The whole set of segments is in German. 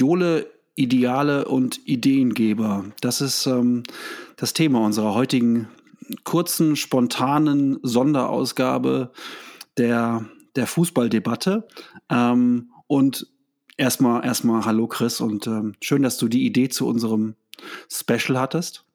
Idole, Ideale und Ideengeber. Das ist ähm, das Thema unserer heutigen kurzen, spontanen Sonderausgabe der, der Fußballdebatte. Ähm, und erstmal, erstmal Hallo Chris und ähm, schön, dass du die Idee zu unserem Special hattest.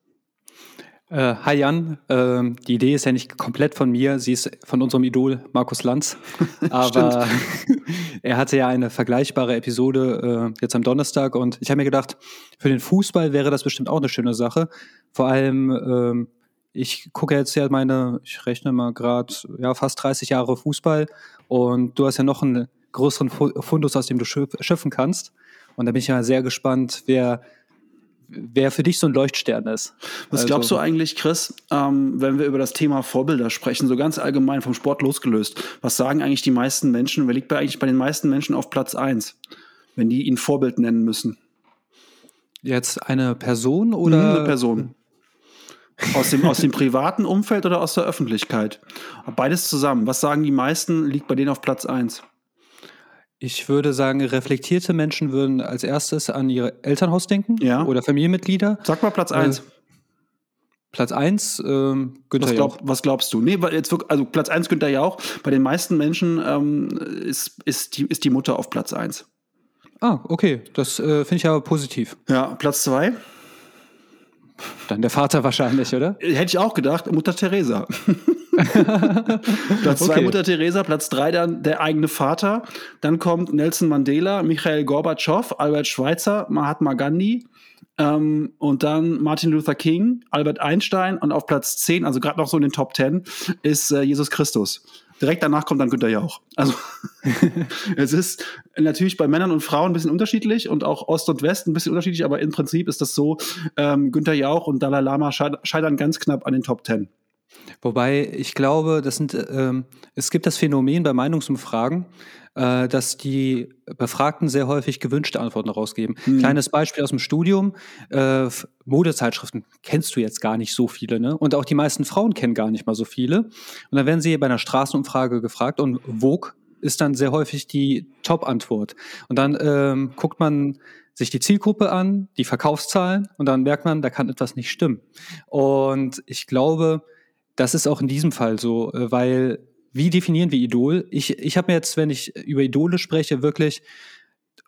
Äh, hi Jan, äh, die Idee ist ja nicht komplett von mir, sie ist von unserem Idol Markus Lanz. Aber er hatte ja eine vergleichbare Episode äh, jetzt am Donnerstag und ich habe mir gedacht, für den Fußball wäre das bestimmt auch eine schöne Sache. Vor allem, ähm, ich gucke jetzt ja meine, ich rechne mal gerade, ja, fast 30 Jahre Fußball und du hast ja noch einen größeren Fundus, aus dem du schiffen kannst. Und da bin ich ja sehr gespannt, wer wer für dich so ein Leuchtstern ist. Was also, glaubst du eigentlich, Chris, ähm, wenn wir über das Thema Vorbilder sprechen, so ganz allgemein vom Sport losgelöst? Was sagen eigentlich die meisten Menschen? Wer liegt bei eigentlich bei den meisten Menschen auf Platz 1, wenn die ihn Vorbild nennen müssen? Jetzt eine Person oder? Mhm, eine Person. Aus dem, aus dem privaten Umfeld oder aus der Öffentlichkeit? Beides zusammen. Was sagen die meisten, liegt bei denen auf Platz 1? Ich würde sagen, reflektierte Menschen würden als erstes an ihre Elternhaus denken ja. oder Familienmitglieder. Sag mal Platz 1. Äh, Platz 1, ähm, Günther was, glaub, was glaubst du? Nee, jetzt wirklich, also Platz 1 Günther Jauch. Bei den meisten Menschen ähm, ist, ist, die, ist die Mutter auf Platz 1. Ah, okay. Das äh, finde ich aber positiv. Ja, Platz 2? Dann der Vater wahrscheinlich, oder? Hätte ich auch gedacht, Mutter Teresa. Platz 2 okay. Mutter Teresa, Platz 3 dann der eigene Vater. Dann kommt Nelson Mandela, Michael Gorbatschow, Albert Schweitzer, Mahatma Gandhi. Ähm, und dann Martin Luther King, Albert Einstein und auf Platz 10, also gerade noch so in den Top 10, ist äh, Jesus Christus. Direkt danach kommt dann Günther Jauch. Also es ist natürlich bei Männern und Frauen ein bisschen unterschiedlich und auch Ost und West ein bisschen unterschiedlich, aber im Prinzip ist das so, ähm, Günther Jauch und Dalai Lama scheitern ganz knapp an den Top 10. Wobei ich glaube, das sind, ähm, es gibt das Phänomen bei Meinungsumfragen, äh, dass die Befragten sehr häufig gewünschte Antworten rausgeben. Mhm. Kleines Beispiel aus dem Studium. Äh, Modezeitschriften kennst du jetzt gar nicht so viele, ne? Und auch die meisten Frauen kennen gar nicht mal so viele. Und dann werden sie bei einer Straßenumfrage gefragt und Vogue ist dann sehr häufig die Top-Antwort. Und dann ähm, guckt man sich die Zielgruppe an, die Verkaufszahlen und dann merkt man, da kann etwas nicht stimmen. Und ich glaube, das ist auch in diesem Fall so, äh, weil wie definieren wir Idol? Ich, ich habe mir jetzt, wenn ich über Idole spreche, wirklich,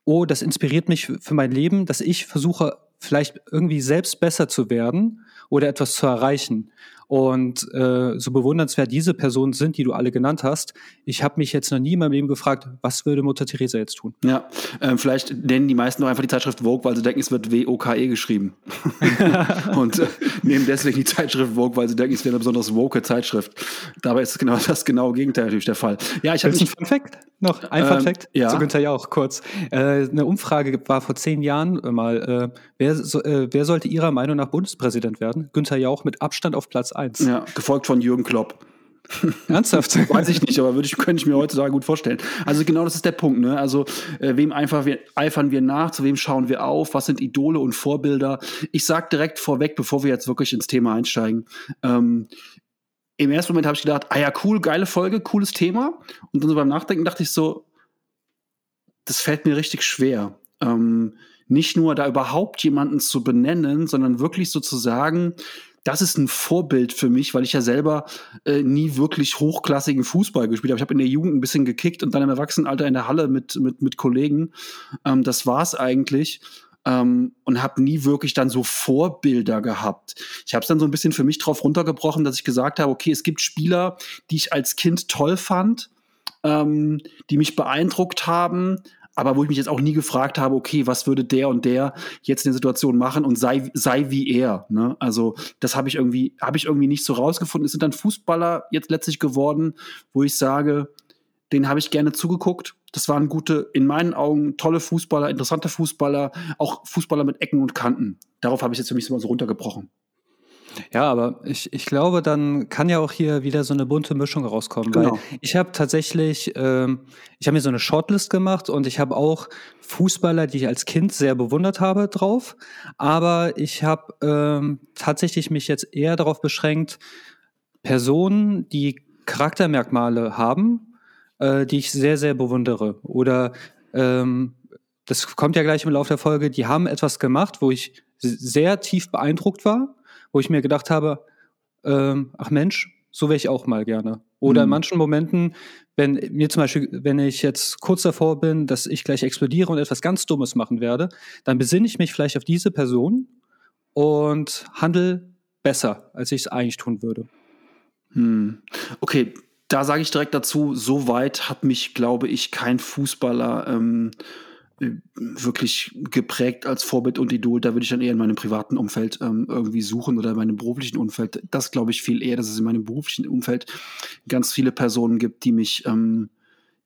oh, das inspiriert mich für mein Leben, dass ich versuche, vielleicht irgendwie selbst besser zu werden oder etwas zu erreichen. Und äh, so bewundernswert diese Personen sind, die du alle genannt hast, ich habe mich jetzt noch nie in meinem Leben gefragt, was würde Mutter Teresa jetzt tun? Ja, äh, vielleicht nennen die meisten noch einfach die Zeitschrift Vogue, weil sie denken, es wird W-O-K-E geschrieben. und äh, nehmen deswegen die Zeitschrift Vogue, weil sie denken, es wäre eine besonders woke Zeitschrift. Dabei ist genau das genaue Gegenteil natürlich der Fall. Ja, ich habe mich. Fun Fact? Noch ein ähm, Fun Fact? Ja. Zu Günther Jauch, kurz. Äh, eine Umfrage war vor zehn Jahren mal, äh, wer, so, äh, wer sollte Ihrer Meinung nach Bundespräsident werden? Günther Jauch mit Abstand auf Platz 1. Ja, gefolgt von Jürgen Klopp. Ernsthaft? Weiß ich nicht, aber würde ich, könnte ich mir heutzutage gut vorstellen. Also genau das ist der Punkt. Ne? Also äh, wem einfach wir, eifern wir nach, zu wem schauen wir auf, was sind Idole und Vorbilder. Ich sage direkt vorweg, bevor wir jetzt wirklich ins Thema einsteigen, ähm, im ersten Moment habe ich gedacht, ah ja, cool, geile Folge, cooles Thema. Und dann so beim Nachdenken dachte ich so, das fällt mir richtig schwer. Ähm, nicht nur da überhaupt jemanden zu benennen, sondern wirklich so zu sagen, das ist ein Vorbild für mich, weil ich ja selber äh, nie wirklich hochklassigen Fußball gespielt habe. Ich habe in der Jugend ein bisschen gekickt und dann im Erwachsenenalter in der Halle mit, mit, mit Kollegen. Ähm, das war's eigentlich. Ähm, und habe nie wirklich dann so Vorbilder gehabt. Ich habe es dann so ein bisschen für mich drauf runtergebrochen, dass ich gesagt habe, okay, es gibt Spieler, die ich als Kind toll fand, ähm, die mich beeindruckt haben, aber wo ich mich jetzt auch nie gefragt habe, okay, was würde der und der jetzt in der Situation machen und sei, sei wie er. Ne? Also das habe ich irgendwie, habe ich irgendwie nicht so rausgefunden. Es sind dann Fußballer jetzt letztlich geworden, wo ich sage, den habe ich gerne zugeguckt. Das waren gute, in meinen Augen tolle Fußballer, interessante Fußballer, auch Fußballer mit Ecken und Kanten. Darauf habe ich jetzt für mich so runtergebrochen. Ja, aber ich, ich glaube, dann kann ja auch hier wieder so eine bunte Mischung rauskommen. Genau. Weil ich habe tatsächlich, ähm, ich habe mir so eine Shortlist gemacht und ich habe auch Fußballer, die ich als Kind sehr bewundert habe, drauf. Aber ich habe ähm, tatsächlich mich jetzt eher darauf beschränkt, Personen, die Charaktermerkmale haben, äh, die ich sehr, sehr bewundere. Oder ähm, das kommt ja gleich im Laufe der Folge, die haben etwas gemacht, wo ich sehr tief beeindruckt war, wo ich mir gedacht habe, ähm, ach Mensch, so wäre ich auch mal gerne. Oder mhm. in manchen Momenten, wenn mir zum Beispiel, wenn ich jetzt kurz davor bin, dass ich gleich explodiere und etwas ganz Dummes machen werde, dann besinne ich mich vielleicht auf diese Person und handle besser, als ich es eigentlich tun würde. Hm. Okay, da sage ich direkt dazu, so weit hat mich, glaube ich, kein Fußballer ähm, wirklich geprägt als Vorbild und Idol. Da würde ich dann eher in meinem privaten Umfeld ähm, irgendwie suchen oder in meinem beruflichen Umfeld. Das glaube ich viel eher, dass es in meinem beruflichen Umfeld ganz viele Personen gibt, die mich ähm,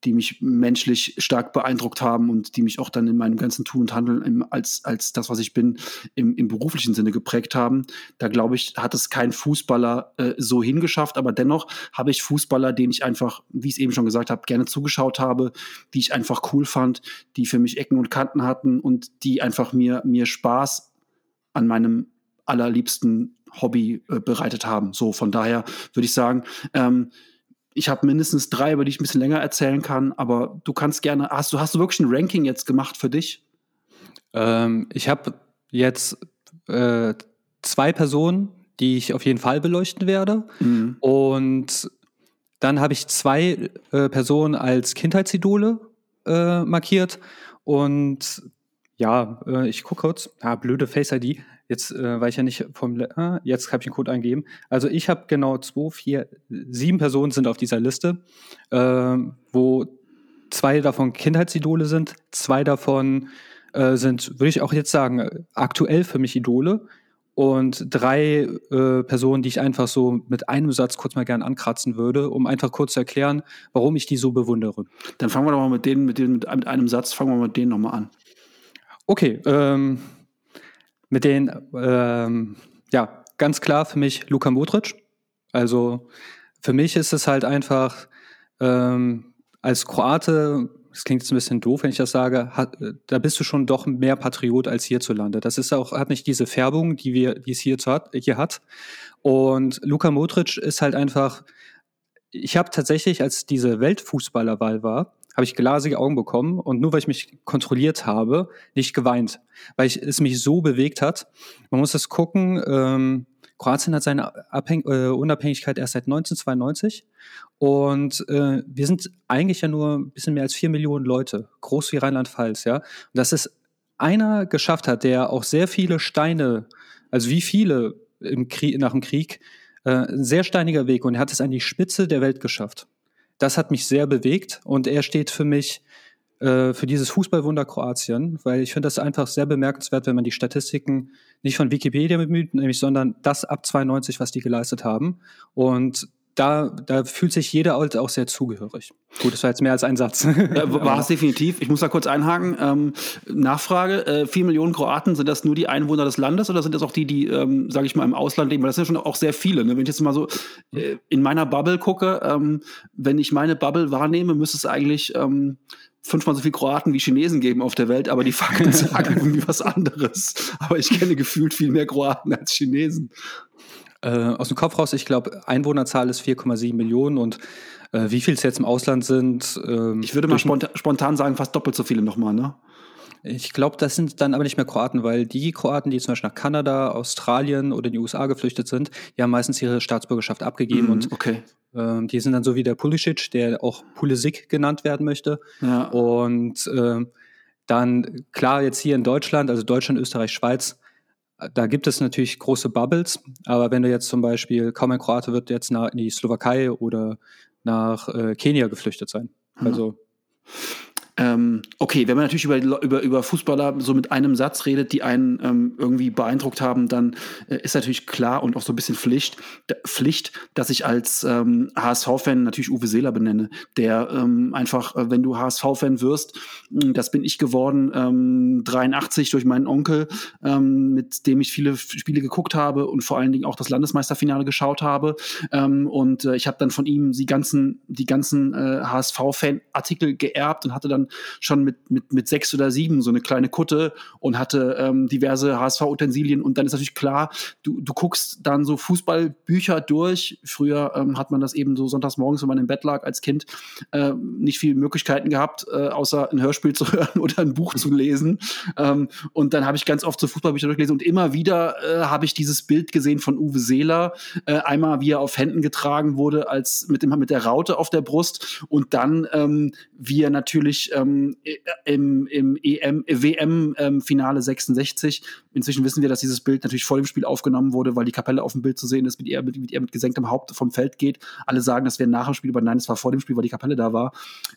die mich menschlich stark beeindruckt haben und die mich auch dann in meinem ganzen Tun und Handeln im, als, als das, was ich bin, im, im beruflichen Sinne geprägt haben. Da glaube ich, hat es kein Fußballer äh, so hingeschafft, aber dennoch habe ich Fußballer, denen ich einfach, wie ich es eben schon gesagt habe, gerne zugeschaut habe, die ich einfach cool fand, die für mich Ecken und Kanten hatten und die einfach mir, mir Spaß an meinem allerliebsten Hobby äh, bereitet haben. So, von daher würde ich sagen, ähm, ich habe mindestens drei, über die ich ein bisschen länger erzählen kann, aber du kannst gerne, hast du, hast du wirklich ein Ranking jetzt gemacht für dich? Ähm, ich habe jetzt äh, zwei Personen, die ich auf jeden Fall beleuchten werde. Mhm. Und dann habe ich zwei äh, Personen als Kindheitsidole äh, markiert. Und ja, äh, ich gucke kurz. Ah, blöde Face ID. Jetzt äh, war ich ja nicht vom. Äh, jetzt habe ich den Code eingeben. Also ich habe genau zwei, vier, sieben Personen sind auf dieser Liste, äh, wo zwei davon Kindheitsidole sind, zwei davon äh, sind, würde ich auch jetzt sagen, aktuell für mich Idole. Und drei äh, Personen, die ich einfach so mit einem Satz kurz mal gern ankratzen würde, um einfach kurz zu erklären, warum ich die so bewundere. Dann fangen wir doch mal mit denen, mit denen, mit einem Satz, fangen wir mit denen nochmal an. Okay, ähm, mit denen, ähm, ja, ganz klar für mich Luka Modric. Also für mich ist es halt einfach ähm, als Kroate, das klingt jetzt ein bisschen doof, wenn ich das sage, hat, da bist du schon doch mehr Patriot als hierzulande. Das ist auch, hat nicht diese Färbung, die wir, die es hier, hat, hier hat. Und Luka Modric ist halt einfach, ich habe tatsächlich, als diese Weltfußballerwahl war, habe ich glasige Augen bekommen und nur weil ich mich kontrolliert habe, nicht geweint, weil ich, es mich so bewegt hat. Man muss das gucken. Ähm, Kroatien hat seine Abhäng äh, Unabhängigkeit erst seit 1992 und äh, wir sind eigentlich ja nur ein bisschen mehr als vier Millionen Leute, groß wie Rheinland-Pfalz, ja. Und dass es einer geschafft hat, der auch sehr viele Steine, also wie viele im Krieg, nach dem Krieg, äh, ein sehr steiniger Weg und er hat es an die Spitze der Welt geschafft das hat mich sehr bewegt und er steht für mich äh, für dieses Fußballwunder Kroatien, weil ich finde das einfach sehr bemerkenswert, wenn man die Statistiken nicht von Wikipedia bemüht, nämlich sondern das ab 92, was die geleistet haben. Und da, da fühlt sich jeder Alte auch sehr zugehörig. Gut, das war jetzt mehr als ein Satz. Ja, war es definitiv. Ich muss da kurz einhaken. Ähm, Nachfrage: äh, Vier Millionen Kroaten, sind das nur die Einwohner des Landes oder sind das auch die, die, ähm, sage ich mal, im Ausland leben? Weil das sind ja schon auch sehr viele. Ne? Wenn ich jetzt mal so äh, in meiner Bubble gucke, ähm, wenn ich meine Bubble wahrnehme, müsste es eigentlich ähm, fünfmal so viele Kroaten wie Chinesen geben auf der Welt, aber die Fakten sagen irgendwie was anderes. Aber ich kenne gefühlt viel mehr Kroaten als Chinesen. Äh, aus dem Kopf raus, ich glaube, Einwohnerzahl ist 4,7 Millionen und äh, wie viel es jetzt im Ausland sind. Ähm, ich würde mal spontan, spontan sagen, fast doppelt so viele nochmal, ne? Ich glaube, das sind dann aber nicht mehr Kroaten, weil die Kroaten, die zum Beispiel nach Kanada, Australien oder in die USA geflüchtet sind, die haben meistens ihre Staatsbürgerschaft abgegeben mhm, und okay. äh, die sind dann so wie der Pulisic, der auch Pulisic genannt werden möchte. Ja. Und äh, dann klar jetzt hier in Deutschland, also Deutschland, Österreich, Schweiz, da gibt es natürlich große Bubbles, aber wenn du jetzt zum Beispiel, kaum ein Kroate wird jetzt nach, in die Slowakei oder nach äh, Kenia geflüchtet sein. Mhm. Also ähm, okay, wenn man natürlich über, über, über Fußballer so mit einem Satz redet, die einen ähm, irgendwie beeindruckt haben, dann äh, ist natürlich klar und auch so ein bisschen Pflicht, Pflicht dass ich als ähm, HSV-Fan natürlich Uwe Seeler benenne, der ähm, einfach, äh, wenn du HSV-Fan wirst, hm, das bin ich geworden, ähm, 83 durch meinen Onkel, ähm, mit dem ich viele Spiele geguckt habe und vor allen Dingen auch das Landesmeisterfinale geschaut habe. Ähm, und äh, ich habe dann von ihm die ganzen, die ganzen äh, HSV-Fan-Artikel geerbt und hatte dann schon mit, mit, mit sechs oder sieben so eine kleine Kutte und hatte ähm, diverse HSV-Utensilien. Und dann ist natürlich klar, du, du guckst dann so Fußballbücher durch. Früher ähm, hat man das eben so sonntags morgens, wenn man im Bett lag als Kind, äh, nicht viele Möglichkeiten gehabt, äh, außer ein Hörspiel zu hören oder ein Buch zu lesen. Ähm, und dann habe ich ganz oft so Fußballbücher durchgelesen und immer wieder äh, habe ich dieses Bild gesehen von Uwe Seeler. Äh, einmal, wie er auf Händen getragen wurde, als mit, dem, mit der Raute auf der Brust und dann, ähm, wie er natürlich ähm, im, im EM, WM-Finale ähm, 66, inzwischen wissen wir, dass dieses Bild natürlich vor dem Spiel aufgenommen wurde, weil die Kapelle auf dem Bild zu sehen ist, wie er mit, mit, mit gesenktem Haupt vom Feld geht. Alle sagen, das wäre nach dem Spiel, aber nein, es war vor dem Spiel, weil die Kapelle da war.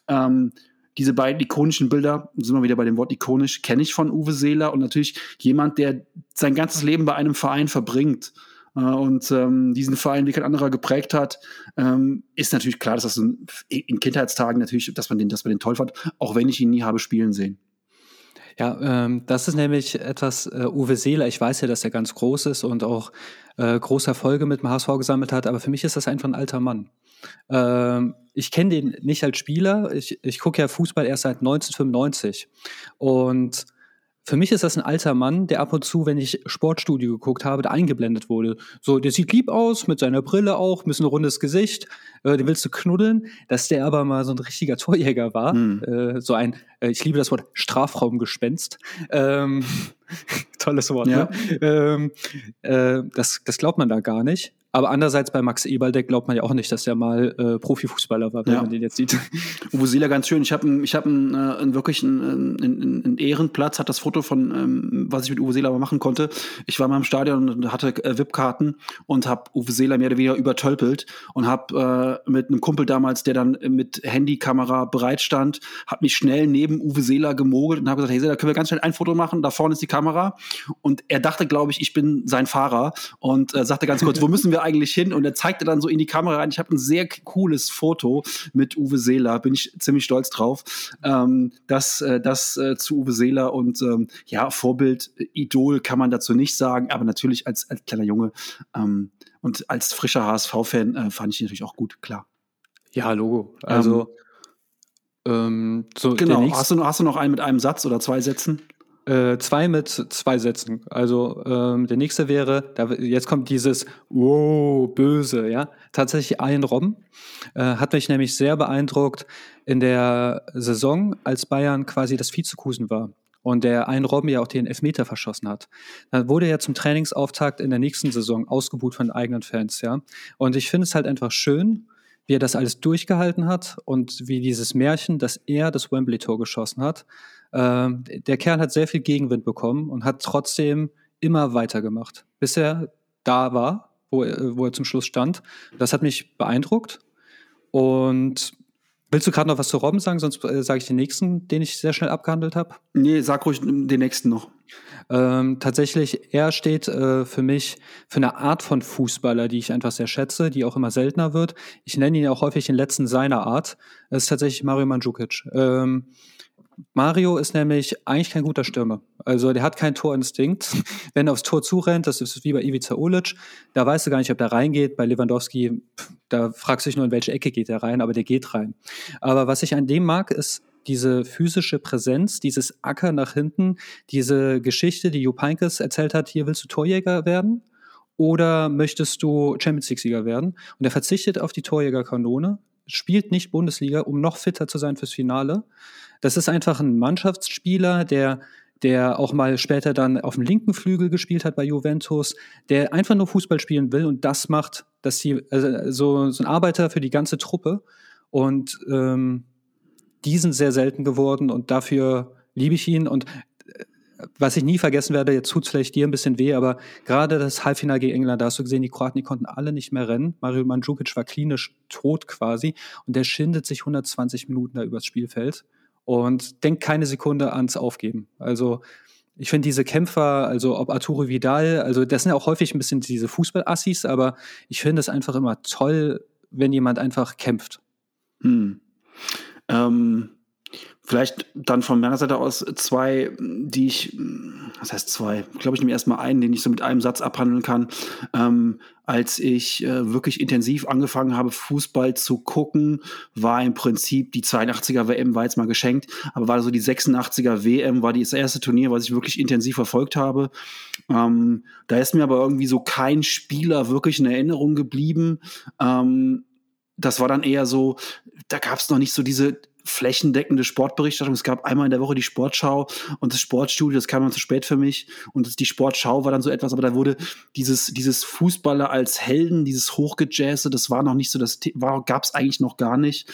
Ähm, diese beiden ikonischen Bilder, sind wir wieder bei dem Wort ikonisch, kenne ich von Uwe Seeler und natürlich jemand, der sein ganzes Leben bei einem Verein verbringt äh, und ähm, diesen Verein wie kein anderer geprägt hat, ähm, ist natürlich klar, dass das in, in Kindheitstagen natürlich, dass man den, dass man den toll fand, auch wenn ich ihn nie habe spielen sehen. Ja, ähm, das ist nämlich etwas, äh, Uwe Seeler, ich weiß ja, dass er ganz groß ist und auch äh, große Erfolge mit dem HSV gesammelt hat, aber für mich ist das einfach ein alter Mann. Ähm, ich kenne den nicht als Spieler. Ich, ich gucke ja Fußball erst seit 1995. Und für mich ist das ein alter Mann, der ab und zu, wenn ich Sportstudio geguckt habe, da eingeblendet wurde. So, der sieht lieb aus, mit seiner Brille auch, ein bisschen rundes Gesicht, äh, den willst du knuddeln, dass der aber mal so ein richtiger Torjäger war. Mhm. Äh, so ein, äh, ich liebe das Wort Strafraumgespenst. Ähm, tolles Wort, ja. ne? ähm, äh, das, das glaubt man da gar nicht. Aber andererseits bei Max Eberl, glaubt man ja auch nicht, dass er mal äh, Profifußballer war, wenn ja. man den jetzt sieht. Uwe Seeler ganz schön. Ich habe ich hab einen, äh, einen wirklich einen, einen, einen Ehrenplatz, hat das Foto von, ähm, was ich mit Uwe Seeler machen konnte. Ich war mal im Stadion und hatte äh, VIP-Karten und habe Uwe Seeler mehr oder weniger übertölpelt und habe äh, mit einem Kumpel damals, der dann mit Handykamera bereit stand, habe mich schnell neben Uwe Seeler gemogelt und habe gesagt, hey Seeler, können wir ganz schnell ein Foto machen? Da vorne ist die Kamera. Und er dachte, glaube ich, ich bin sein Fahrer und äh, sagte ganz kurz, wo müssen wir eigentlich hin? Und er zeigte dann so in die Kamera rein. Ich habe ein sehr cooles Foto mit Uwe Seeler, bin ich ziemlich stolz drauf. Ähm, das äh, das äh, zu Uwe Seeler und ähm, ja, Vorbild, Idol kann man dazu nicht sagen, aber natürlich als, als kleiner Junge ähm, und als frischer HSV-Fan äh, fand ich ihn natürlich auch gut, klar. Ja, Logo. Also ähm, ähm so genau. Hast du, hast du noch einen mit einem Satz oder zwei Sätzen? Äh, zwei mit zwei Sätzen. Also ähm, der nächste wäre, da, jetzt kommt dieses Wow, böse, ja. Tatsächlich ein Robben. Äh, hat mich nämlich sehr beeindruckt in der Saison, als Bayern quasi das Vizekusen war und der ein Robben ja auch den Elfmeter verschossen hat. Dann wurde er zum Trainingsauftakt in der nächsten Saison ausgebucht von eigenen Fans, ja. Und ich finde es halt einfach schön, wie er das alles durchgehalten hat und wie dieses Märchen, dass er das Wembley-Tor geschossen hat, ähm, der Kerl hat sehr viel Gegenwind bekommen und hat trotzdem immer weitergemacht, bis er da war, wo er, wo er zum Schluss stand. Das hat mich beeindruckt. Und willst du gerade noch was zu Robben sagen? Sonst äh, sage ich den nächsten, den ich sehr schnell abgehandelt habe. Nee, sag ruhig den nächsten noch. Ähm, tatsächlich, er steht äh, für mich für eine Art von Fußballer, die ich einfach sehr schätze, die auch immer seltener wird. Ich nenne ihn auch häufig den letzten seiner Art. Das ist tatsächlich Mario Mandzukic. Ähm, Mario ist nämlich eigentlich kein guter Stürmer. Also der hat keinen Torinstinkt. Wenn er aufs Tor zurennt, das ist wie bei Ivica Olic, da weißt du gar nicht, ob der reingeht. Bei Lewandowski, da fragst du dich nur, in welche Ecke geht er rein, aber der geht rein. Aber was ich an dem mag, ist diese physische Präsenz, dieses Acker nach hinten, diese Geschichte, die Jupp Heynckes erzählt hat, hier willst du Torjäger werden oder möchtest du Champions League-Sieger werden? Und er verzichtet auf die Torjägerkanone, spielt nicht Bundesliga, um noch fitter zu sein fürs Finale. Das ist einfach ein Mannschaftsspieler, der der auch mal später dann auf dem linken Flügel gespielt hat bei Juventus, der einfach nur Fußball spielen will und das macht, dass sie also so, ein Arbeiter für die ganze Truppe. Und ähm, die sind sehr selten geworden und dafür liebe ich ihn. Und äh, was ich nie vergessen werde, jetzt tut es vielleicht dir ein bisschen weh, aber gerade das Halbfinale gegen England, da hast du gesehen, die Kroaten, die konnten alle nicht mehr rennen. Mario Mandzukic war klinisch tot quasi und der schindet sich 120 Minuten da übers Spielfeld und denkt keine Sekunde ans Aufgeben. Also ich finde diese Kämpfer, also ob Arturo Vidal, also das sind ja auch häufig ein bisschen diese Fußballassis, aber ich finde es einfach immer toll, wenn jemand einfach kämpft. Hm. Ähm, Vielleicht dann von meiner Seite aus zwei, die ich, was heißt zwei? Glaube ich nehme erstmal einen, den ich so mit einem Satz abhandeln kann. Ähm, als ich äh, wirklich intensiv angefangen habe, Fußball zu gucken, war im Prinzip die 82er WM war jetzt mal geschenkt, aber war so die 86er WM, war das erste Turnier, was ich wirklich intensiv verfolgt habe. Ähm, da ist mir aber irgendwie so kein Spieler wirklich in Erinnerung geblieben. Ähm, das war dann eher so, da gab es noch nicht so diese flächendeckende Sportberichterstattung. Es gab einmal in der Woche die Sportschau und das Sportstudio, das kam dann zu spät für mich. Und die Sportschau war dann so etwas, aber da wurde dieses, dieses Fußballer als Helden, dieses Hochgejazze, das war noch nicht so, das gab es eigentlich noch gar nicht.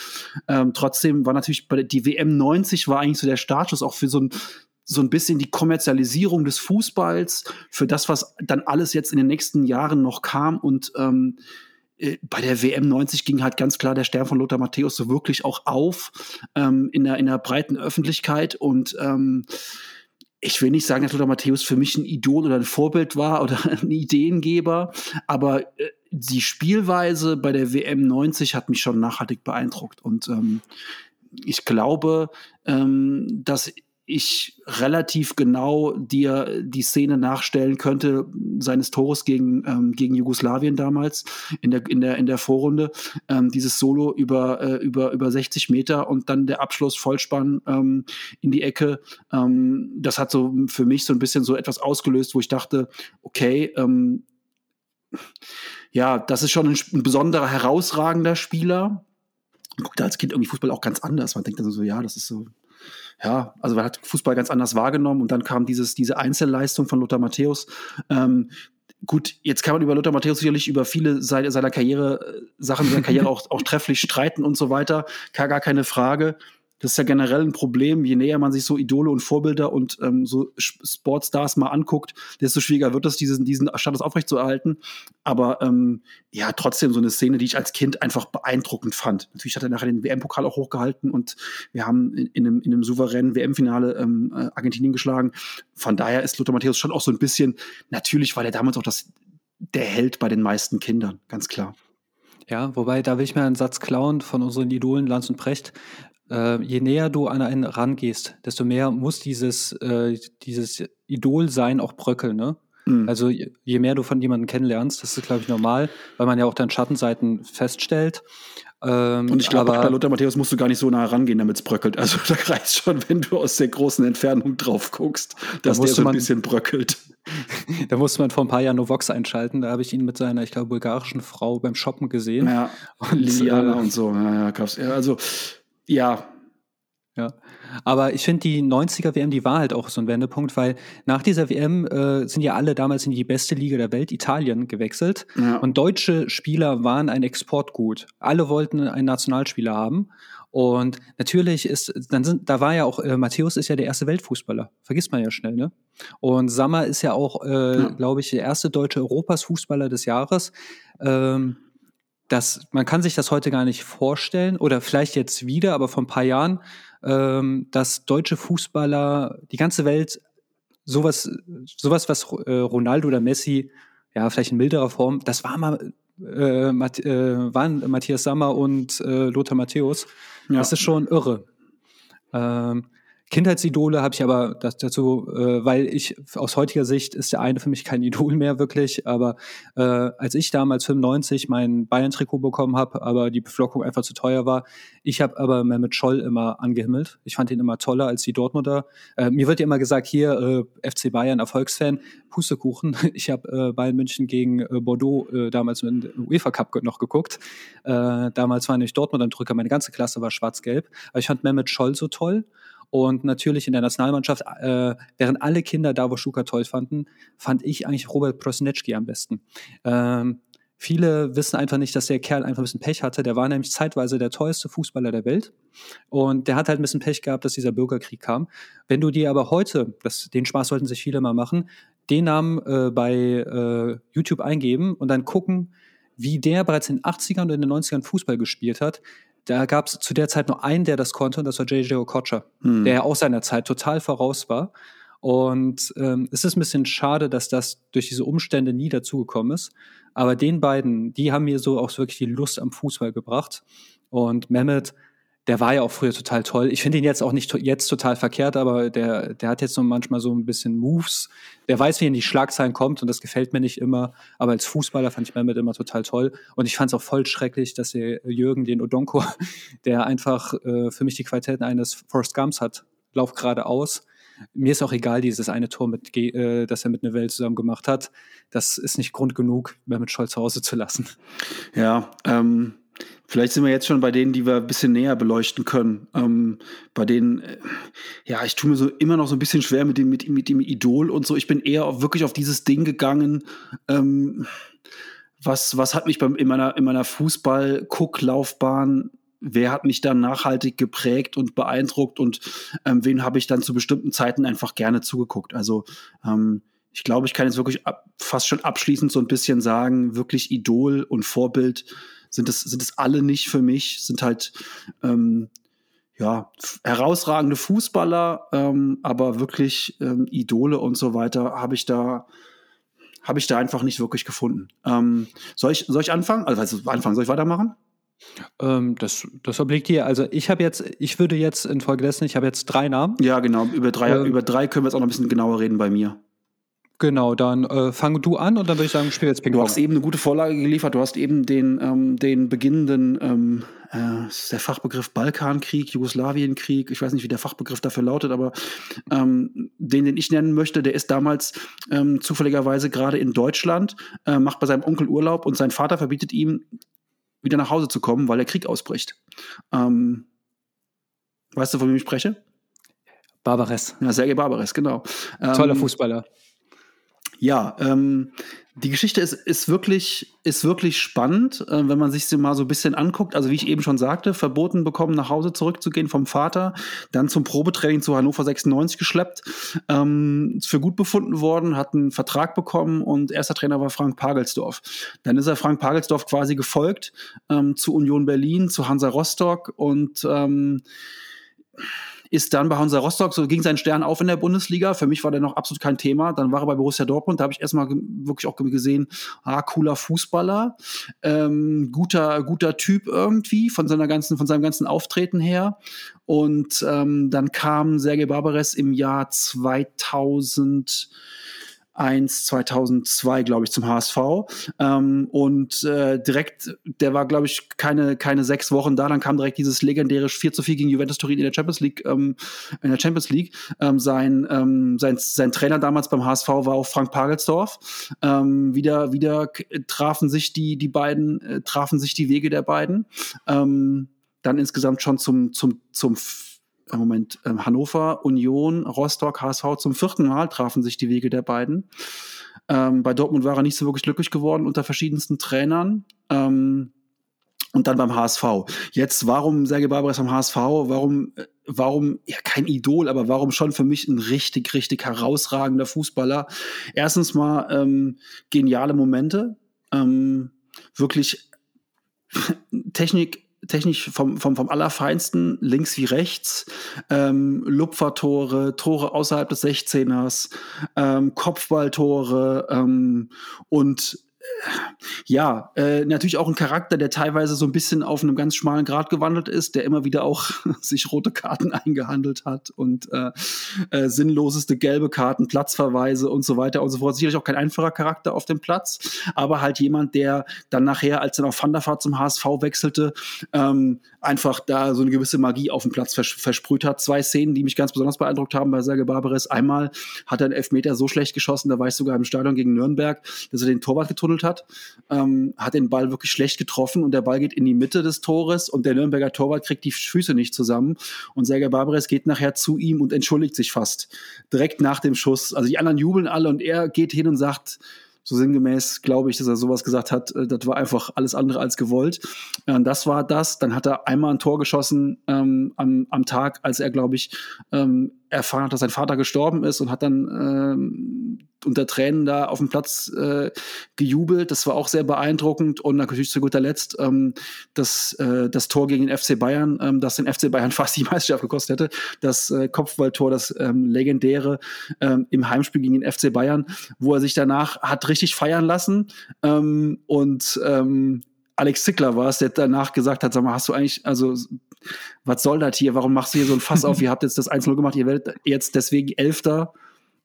Ähm, trotzdem war natürlich bei die WM 90 war eigentlich so der Startschuss auch für so ein so ein bisschen die Kommerzialisierung des Fußballs, für das, was dann alles jetzt in den nächsten Jahren noch kam und ähm, äh, bei der WM 90 ging halt ganz klar der Stern von Lothar Matthäus so wirklich auch auf ähm, in, der, in der breiten Öffentlichkeit. Und ähm, ich will nicht sagen, dass Lothar Matthäus für mich ein Idol oder ein Vorbild war oder ein Ideengeber, aber äh, die Spielweise bei der WM 90 hat mich schon nachhaltig beeindruckt. Und ähm, ich glaube, ähm, dass ich relativ genau dir die Szene nachstellen könnte seines Tores gegen, ähm, gegen Jugoslawien damals in der, in der, in der Vorrunde. Ähm, dieses Solo über, äh, über, über 60 Meter und dann der Abschluss Vollspann ähm, in die Ecke. Ähm, das hat so für mich so ein bisschen so etwas ausgelöst, wo ich dachte, okay, ähm, ja, das ist schon ein, ein besonderer, herausragender Spieler. Ich guckte als Kind irgendwie Fußball auch ganz anders. Man denkt dann so, ja, das ist so ja, also man hat Fußball ganz anders wahrgenommen und dann kam dieses, diese Einzelleistung von Lothar Matthäus. Ähm, gut, jetzt kann man über Lothar Matthäus sicherlich über viele seiner, seiner Karriere, äh, Sachen seiner Karriere auch, auch trefflich streiten und so weiter. Gar, keine Frage. Das ist ja generell ein Problem. Je näher man sich so Idole und Vorbilder und ähm, so Sportstars mal anguckt, desto schwieriger wird es, diesen, diesen Status aufrechtzuerhalten. Aber ähm, ja, trotzdem so eine Szene, die ich als Kind einfach beeindruckend fand. Natürlich hat er nachher den WM-Pokal auch hochgehalten und wir haben in, in, einem, in einem souveränen WM-Finale ähm, äh, Argentinien geschlagen. Von daher ist Lothar Matthäus schon auch so ein bisschen, natürlich war der damals auch das, der Held bei den meisten Kindern, ganz klar. Ja, wobei, da will ich mir einen Satz klauen von unseren Idolen Lanz und Precht äh, je näher du an einen rangehst, desto mehr muss dieses, äh, dieses Idol-Sein auch bröckeln, ne? Mhm. Also je, je mehr du von jemandem kennenlernst, das ist, glaube ich, normal, weil man ja auch dann Schattenseiten feststellt. Ähm, und ich glaube, bei Lothar Matthäus musst du gar nicht so nah rangehen, damit es bröckelt. Also da reicht schon, wenn du aus der großen Entfernung drauf guckst, dass da der so ein bisschen bröckelt. da musste man vor ein paar Jahren nur Vox einschalten. Da habe ich ihn mit seiner, ich glaube, bulgarischen Frau beim Shoppen gesehen. Ja, und Liliana äh, und so. Ja, ja, also ja. Ja, aber ich finde die 90er WM, die war halt auch so ein Wendepunkt, weil nach dieser WM äh, sind ja alle damals in die beste Liga der Welt, Italien, gewechselt. Ja. Und deutsche Spieler waren ein Exportgut. Alle wollten einen Nationalspieler haben. Und natürlich ist, dann sind, da war ja auch, äh, Matthäus ist ja der erste Weltfußballer. Vergisst man ja schnell, ne? Und Sammer ist ja auch, äh, ja. glaube ich, der erste deutsche Europas Fußballer des Jahres. Ähm, das, man kann sich das heute gar nicht vorstellen oder vielleicht jetzt wieder, aber vor ein paar Jahren, ähm, dass deutsche Fußballer, die ganze Welt sowas, sowas, was äh, Ronaldo oder Messi, ja, vielleicht in milderer Form, das war mal, äh, äh, waren Matthias Sammer und äh, Lothar Matthäus. Ja. Das ist schon irre. Ähm, Kindheitsidole habe ich aber das, dazu, äh, weil ich aus heutiger Sicht ist der eine für mich kein Idol mehr wirklich, aber äh, als ich damals 95 mein Bayern-Trikot bekommen habe, aber die Beflockung einfach zu teuer war, ich habe aber Mehmet Scholl immer angehimmelt. Ich fand ihn immer toller als die Dortmunder. Äh, mir wird ja immer gesagt, hier äh, FC Bayern Erfolgsfan, Pustekuchen. Ich habe äh, Bayern München gegen äh, Bordeaux äh, damals im UEFA Cup noch geguckt. Äh, damals war nämlich Dortmund am Drücker, meine ganze Klasse war schwarz-gelb. Aber ich fand Mehmet Scholl so toll. Und natürlich in der Nationalmannschaft, äh, während alle Kinder Davo Schuka toll fanden, fand ich eigentlich Robert Prosnetschki am besten. Ähm, viele wissen einfach nicht, dass der Kerl einfach ein bisschen Pech hatte. Der war nämlich zeitweise der teuerste Fußballer der Welt. Und der hat halt ein bisschen Pech gehabt, dass dieser Bürgerkrieg kam. Wenn du dir aber heute, das, den Spaß sollten sich viele mal machen, den Namen äh, bei äh, YouTube eingeben und dann gucken, wie der bereits in den 80ern und in den 90ern Fußball gespielt hat, da gab es zu der Zeit nur einen, der das konnte, und das war JJ Okocha, hm. der auch seiner Zeit total voraus war. Und ähm, es ist ein bisschen schade, dass das durch diese Umstände nie dazugekommen ist. Aber den beiden, die haben mir so auch wirklich die Lust am Fußball gebracht. Und Mehmet, der war ja auch früher total toll. Ich finde ihn jetzt auch nicht jetzt total verkehrt, aber der, der hat jetzt so manchmal so ein bisschen Moves. Der weiß, wie er in die Schlagzeilen kommt und das gefällt mir nicht immer. Aber als Fußballer fand ich Mehmet immer total toll. Und ich fand es auch voll schrecklich, dass der Jürgen, den Odonko, der einfach äh, für mich die Qualitäten eines Forrest Gumps hat, lauf geradeaus. Mir ist auch egal, dieses eine Tor, mit, äh, das er mit Welt zusammen gemacht hat. Das ist nicht Grund genug, Mehmet Scholl zu Hause zu lassen. Ja, ähm, Vielleicht sind wir jetzt schon bei denen, die wir ein bisschen näher beleuchten können. Ähm, bei denen, äh, ja, ich tue mir so immer noch so ein bisschen schwer mit dem, mit, mit dem Idol und so. Ich bin eher auf, wirklich auf dieses Ding gegangen. Ähm, was, was hat mich beim, in meiner, in meiner Fußball-Gucklaufbahn wer hat mich dann nachhaltig geprägt und beeindruckt und ähm, wen habe ich dann zu bestimmten Zeiten einfach gerne zugeguckt. Also ähm, ich glaube, ich kann jetzt wirklich ab, fast schon abschließend so ein bisschen sagen, wirklich Idol und Vorbild sind es, sind es alle nicht für mich, sind halt ähm, ja, herausragende Fußballer, ähm, aber wirklich ähm, Idole und so weiter habe ich da habe ich da einfach nicht wirklich gefunden. Ähm, soll, ich, soll ich anfangen? Also anfangen, soll ich weitermachen? Ähm, das, das obliegt dir. Also ich habe jetzt, ich würde jetzt infolgedessen, ich habe jetzt drei Namen. Ja, genau. Über drei, ähm, über drei können wir jetzt auch noch ein bisschen genauer reden bei mir. Genau, dann äh, fang du an und dann würde ich sagen, spiel jetzt Ping-Pong. Du hast eben eine gute Vorlage geliefert. Du hast eben den, ähm, den beginnenden, ähm, äh, der Fachbegriff Balkankrieg, Jugoslawienkrieg, ich weiß nicht, wie der Fachbegriff dafür lautet, aber ähm, den, den ich nennen möchte, der ist damals ähm, zufälligerweise gerade in Deutschland, äh, macht bei seinem Onkel Urlaub und sein Vater verbietet ihm, wieder nach Hause zu kommen, weil der Krieg ausbricht. Ähm, weißt du, von wem ich spreche? Barbares. Ja, Sergei Barbares, genau. Toller ähm, Fußballer. Ja, ähm, die Geschichte ist, ist, wirklich, ist wirklich spannend, äh, wenn man sich sie mal so ein bisschen anguckt. Also wie ich eben schon sagte, verboten bekommen, nach Hause zurückzugehen vom Vater, dann zum Probetraining zu Hannover 96 geschleppt, ähm, für gut befunden worden, hat einen Vertrag bekommen und erster Trainer war Frank Pagelsdorf. Dann ist er Frank Pagelsdorf quasi gefolgt ähm, zu Union Berlin, zu Hansa Rostock und ähm, ist dann bei Hansa Rostock, so ging sein Stern auf in der Bundesliga. Für mich war der noch absolut kein Thema. Dann war er bei Borussia Dortmund, da habe ich erstmal wirklich auch gesehen, ah, cooler Fußballer, ähm, guter, guter Typ irgendwie von seiner ganzen, von seinem ganzen Auftreten her. Und ähm, dann kam Sergei Barbares im Jahr 2000 1 2002, glaube ich, zum HSV. Ähm, und äh, direkt, der war, glaube ich, keine, keine sechs Wochen da. Dann kam direkt dieses legendäre 4 zu 4 gegen Juventus Turin in der Champions League. Ähm, in der Champions League. Ähm, sein, ähm, sein, sein Trainer damals beim HSV war auch Frank Pagelsdorf. Ähm, wieder, wieder trafen sich die, die beiden, äh, trafen sich die Wege der beiden. Ähm, dann insgesamt schon zum, zum, zum im Moment ähm, Hannover, Union, Rostock, HSV zum vierten Mal trafen sich die Wege der beiden. Ähm, bei Dortmund war er nicht so wirklich glücklich geworden unter verschiedensten Trainern. Ähm, und dann beim HSV. Jetzt, warum Sergei Barbares am HSV? Warum, äh, warum, ja, kein Idol, aber warum schon für mich ein richtig, richtig herausragender Fußballer? Erstens mal ähm, geniale Momente, ähm, wirklich Technik technisch vom, vom, vom Allerfeinsten, links wie rechts, ähm, Lupfertore, Tore außerhalb des 16ers, ähm, Kopfballtore ähm, und ja, äh, natürlich auch ein Charakter, der teilweise so ein bisschen auf einem ganz schmalen Grad gewandelt ist, der immer wieder auch sich rote Karten eingehandelt hat und äh, äh, sinnloseste gelbe Karten, Platzverweise und so weiter und so fort. Sicherlich auch kein einfacher Charakter auf dem Platz, aber halt jemand, der dann nachher, als dann auch Van der Vaart zum HSV wechselte, ähm, einfach da so eine gewisse Magie auf dem Platz vers versprüht hat. Zwei Szenen, die mich ganz besonders beeindruckt haben bei Serge Barbares. Einmal hat er einen Elfmeter so schlecht geschossen, da war ich sogar im Stadion gegen Nürnberg, dass er den Torwart getunnelt getunnelt hat, ähm, hat den Ball wirklich schlecht getroffen und der Ball geht in die Mitte des Tores und der Nürnberger Torwart kriegt die Füße nicht zusammen und Sergei Barbares geht nachher zu ihm und entschuldigt sich fast direkt nach dem Schuss. Also die anderen jubeln alle und er geht hin und sagt, so sinngemäß glaube ich, dass er sowas gesagt hat, äh, das war einfach alles andere als gewollt. Und das war das. Dann hat er einmal ein Tor geschossen ähm, am, am Tag, als er, glaube ich, ähm, erfahren hat, dass sein Vater gestorben ist und hat dann ähm, unter Tränen da auf dem Platz äh, gejubelt. Das war auch sehr beeindruckend. Und natürlich zu guter Letzt ähm, das, äh, das Tor gegen den FC Bayern, ähm, das den FC Bayern fast die Meisterschaft gekostet hätte. Das äh, Kopfballtor, das ähm, legendäre ähm, im Heimspiel gegen den FC Bayern, wo er sich danach hat richtig feiern lassen. Ähm, und ähm, Alex Zickler war es, der danach gesagt hat, sag mal, hast du eigentlich, also was soll das hier? Warum machst du hier so ein Fass auf? ihr habt jetzt das 1-0 gemacht, ihr werdet jetzt deswegen Elfter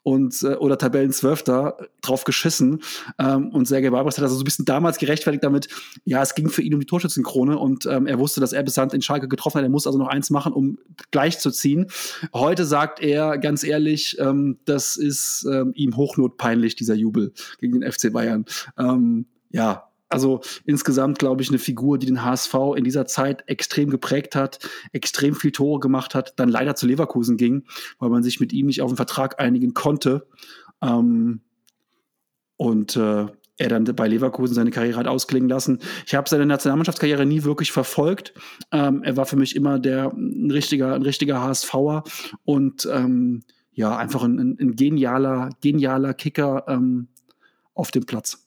und äh, oder Tabellenzwölfter drauf geschissen. Ähm, und Sergei Barbaras hat also so ein bisschen damals gerechtfertigt damit, ja, es ging für ihn um die Torschützenkrone und ähm, er wusste, dass er bis Hand in Schalke getroffen hat. Er muss also noch eins machen, um gleich zu ziehen. Heute sagt er ganz ehrlich, ähm, das ist ähm, ihm hochnotpeinlich, dieser Jubel gegen den FC Bayern. Ähm, ja, also insgesamt, glaube ich, eine Figur, die den HSV in dieser Zeit extrem geprägt hat, extrem viel Tore gemacht hat, dann leider zu Leverkusen ging, weil man sich mit ihm nicht auf einen Vertrag einigen konnte. Ähm, und äh, er dann bei Leverkusen seine Karriere hat ausklingen lassen. Ich habe seine Nationalmannschaftskarriere nie wirklich verfolgt. Ähm, er war für mich immer der ein richtiger, ein richtiger HSVer und ähm, ja, einfach ein, ein, genialer, genialer Kicker ähm, auf dem Platz.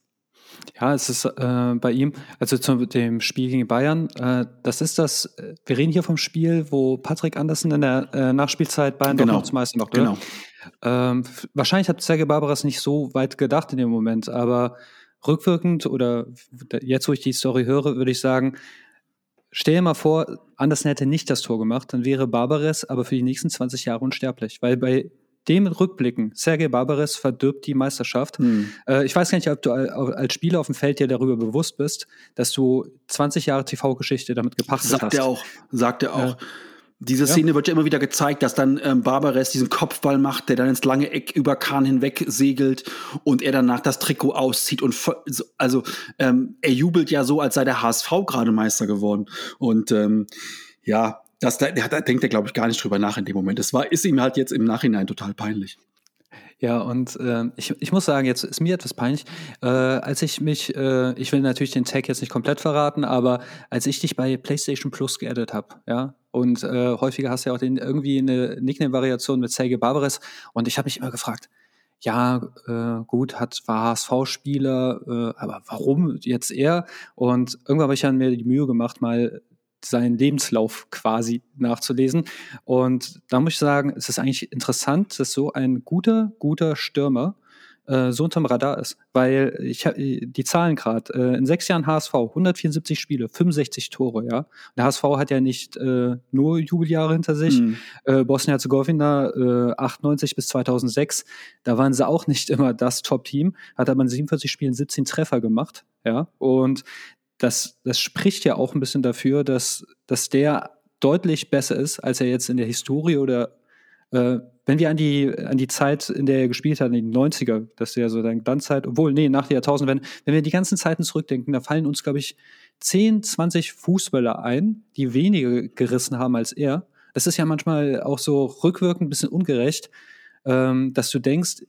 Ja, es ist äh, bei ihm, also zu dem Spiel gegen Bayern, äh, das ist das, äh, wir reden hier vom Spiel, wo Patrick Andersen in der äh, Nachspielzeit Bayern genau. zum Meister macht. Genau. Ähm, wahrscheinlich hat Sergei Barbaras nicht so weit gedacht in dem Moment, aber rückwirkend oder jetzt, wo ich die Story höre, würde ich sagen, stell dir mal vor, Andersen hätte nicht das Tor gemacht, dann wäre Barbares aber für die nächsten 20 Jahre unsterblich, weil bei dem Rückblicken, Sergei Barbares verdirbt die Meisterschaft. Hm. Äh, ich weiß gar nicht, ob du als Spieler auf dem Feld dir darüber bewusst bist, dass du 20 Jahre TV-Geschichte damit gepachtet sagt hast. Er auch, sagt er auch. Ja. Diese Szene ja. wird ja immer wieder gezeigt, dass dann ähm, Barbares diesen Kopfball macht, der dann ins lange Eck über Kahn hinweg segelt und er danach das Trikot auszieht und also ähm, er jubelt ja so, als sei der HSV gerade Meister geworden und ähm, ja, das, da, da denkt er, glaube ich, gar nicht drüber nach in dem Moment. Es war, ist ihm halt jetzt im Nachhinein total peinlich. Ja, und äh, ich, ich muss sagen, jetzt ist mir etwas peinlich. Äh, als ich mich, äh, ich will natürlich den Tag jetzt nicht komplett verraten, aber als ich dich bei PlayStation Plus geaddet habe, ja, und äh, häufiger hast du ja auch den, irgendwie eine Nickname-Variation mit Sergei Barbares und ich habe mich immer gefragt, ja, äh, gut, hat war HSV-Spieler, äh, aber warum jetzt er? Und irgendwann habe ich dann mir die Mühe gemacht, mal seinen Lebenslauf quasi nachzulesen. Und da muss ich sagen, es ist eigentlich interessant, dass so ein guter, guter Stürmer äh, so unterm Radar ist. Weil ich die Zahlen gerade, äh, in sechs Jahren HSV, 174 Spiele, 65 Tore, ja. Der HSV hat ja nicht äh, nur Jubeljahre hinter sich. Mhm. Äh, Bosnien-Herzegowina äh, 98 bis 2006, da waren sie auch nicht immer das Top-Team, hat aber in 47 Spielen 17 Treffer gemacht, ja. Und das, das spricht ja auch ein bisschen dafür, dass, dass der deutlich besser ist, als er jetzt in der Historie oder äh, wenn wir an die, an die Zeit, in der er gespielt hat, in den 90er, das ist ja so dann Glanzzeit, obwohl, nee, nach der Jahrtausend, wenn, wenn wir die ganzen Zeiten zurückdenken, da fallen uns, glaube ich, 10, 20 Fußballer ein, die weniger gerissen haben als er. Das ist ja manchmal auch so rückwirkend ein bisschen ungerecht, ähm, dass du denkst,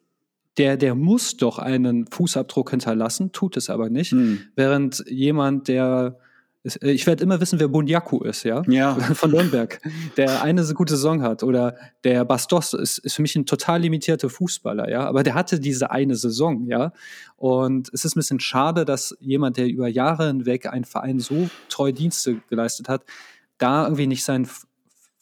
der, der muss doch einen Fußabdruck hinterlassen, tut es aber nicht. Hm. Während jemand, der äh, ich werde immer wissen, wer Bunyaku ist, ja? Ja. Von Nürnberg. Der eine gute Saison hat. Oder der Bastos ist, ist für mich ein total limitierter Fußballer, ja. Aber der hatte diese eine Saison, ja. Und es ist ein bisschen schade, dass jemand, der über Jahre hinweg einen Verein so treu Dienste geleistet hat, da irgendwie nicht seinen